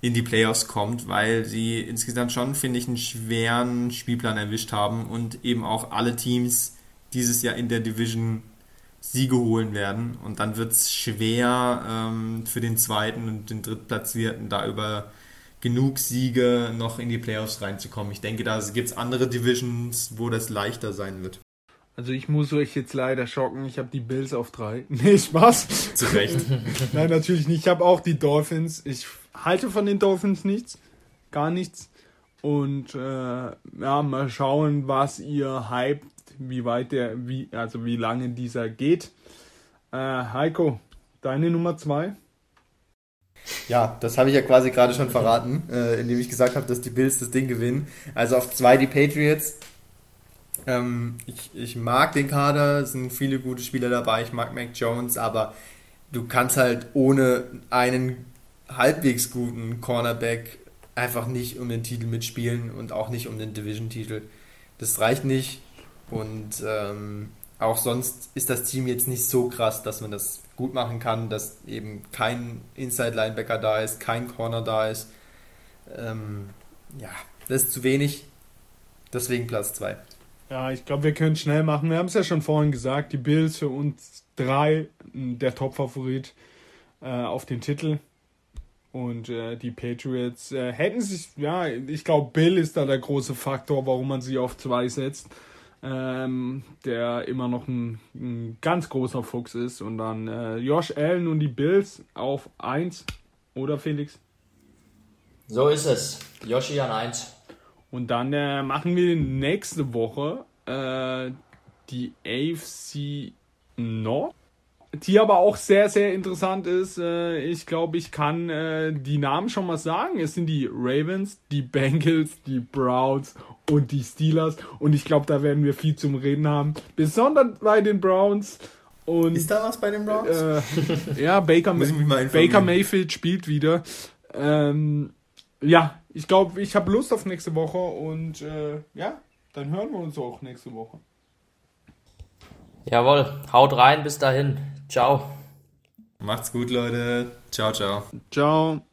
in die Playoffs kommt, weil sie insgesamt schon, finde ich, einen schweren Spielplan erwischt haben und eben auch alle Teams dieses Jahr in der Division Siege holen werden. Und dann wird es schwer ähm, für den zweiten und den drittplatzierten da über genug Siege noch in die Playoffs reinzukommen. Ich denke, da gibt es andere Divisions, wo das leichter sein wird. Also ich muss euch jetzt leider schocken. Ich habe die Bills auf drei. <laughs> Nee, Spaß. Zu Recht. <laughs> Nein, natürlich nicht. Ich habe auch die Dolphins. Ich halte von den Dolphins nichts. Gar nichts. Und äh, ja, mal schauen, was ihr hypt, wie weit der, wie, also wie lange dieser geht. Äh, Heiko, deine Nummer zwei? Ja, das habe ich ja quasi gerade schon verraten, äh, indem ich gesagt habe, dass die Bills das Ding gewinnen. Also auf zwei die Patriots. Ähm, ich, ich mag den Kader, es sind viele gute Spieler dabei, ich mag Mac Jones, aber du kannst halt ohne einen halbwegs guten Cornerback einfach nicht um den Titel mitspielen und auch nicht um den Division-Titel. Das reicht nicht und ähm, auch sonst ist das Team jetzt nicht so krass, dass man das gut machen kann, dass eben kein Inside-Linebacker da ist, kein Corner da ist. Ähm, ja, das ist zu wenig. Deswegen Platz 2. Ja, ich glaube, wir können schnell machen. Wir haben es ja schon vorhin gesagt, die Bills für uns drei der Top-Favorit äh, auf den Titel. Und äh, die Patriots äh, hätten sich, ja, ich glaube, Bill ist da der große Faktor, warum man sie auf zwei setzt. Ähm, der immer noch ein, ein, ganz großer Fuchs ist. Und dann äh, Josh Allen und die Bills auf 1, oder Felix? So ist es. Yoshi an 1. Und dann äh, machen wir nächste Woche äh, die AFC Nord die aber auch sehr, sehr interessant ist. Äh, ich glaube, ich kann äh, die Namen schon mal sagen. Es sind die Ravens, die Bengals, die Browns und die Steelers. Und ich glaube, da werden wir viel zum Reden haben. Besonders bei den Browns. Und, ist da was bei den Browns? Äh, ja, Baker, Baker Mayfield spielt wieder. Ähm, ja, ich glaube, ich habe Lust auf nächste Woche und äh, ja, dann hören wir uns auch nächste Woche. Jawohl, haut rein, bis dahin. Ciao. Macht's gut, Leute. Ciao, ciao. Ciao.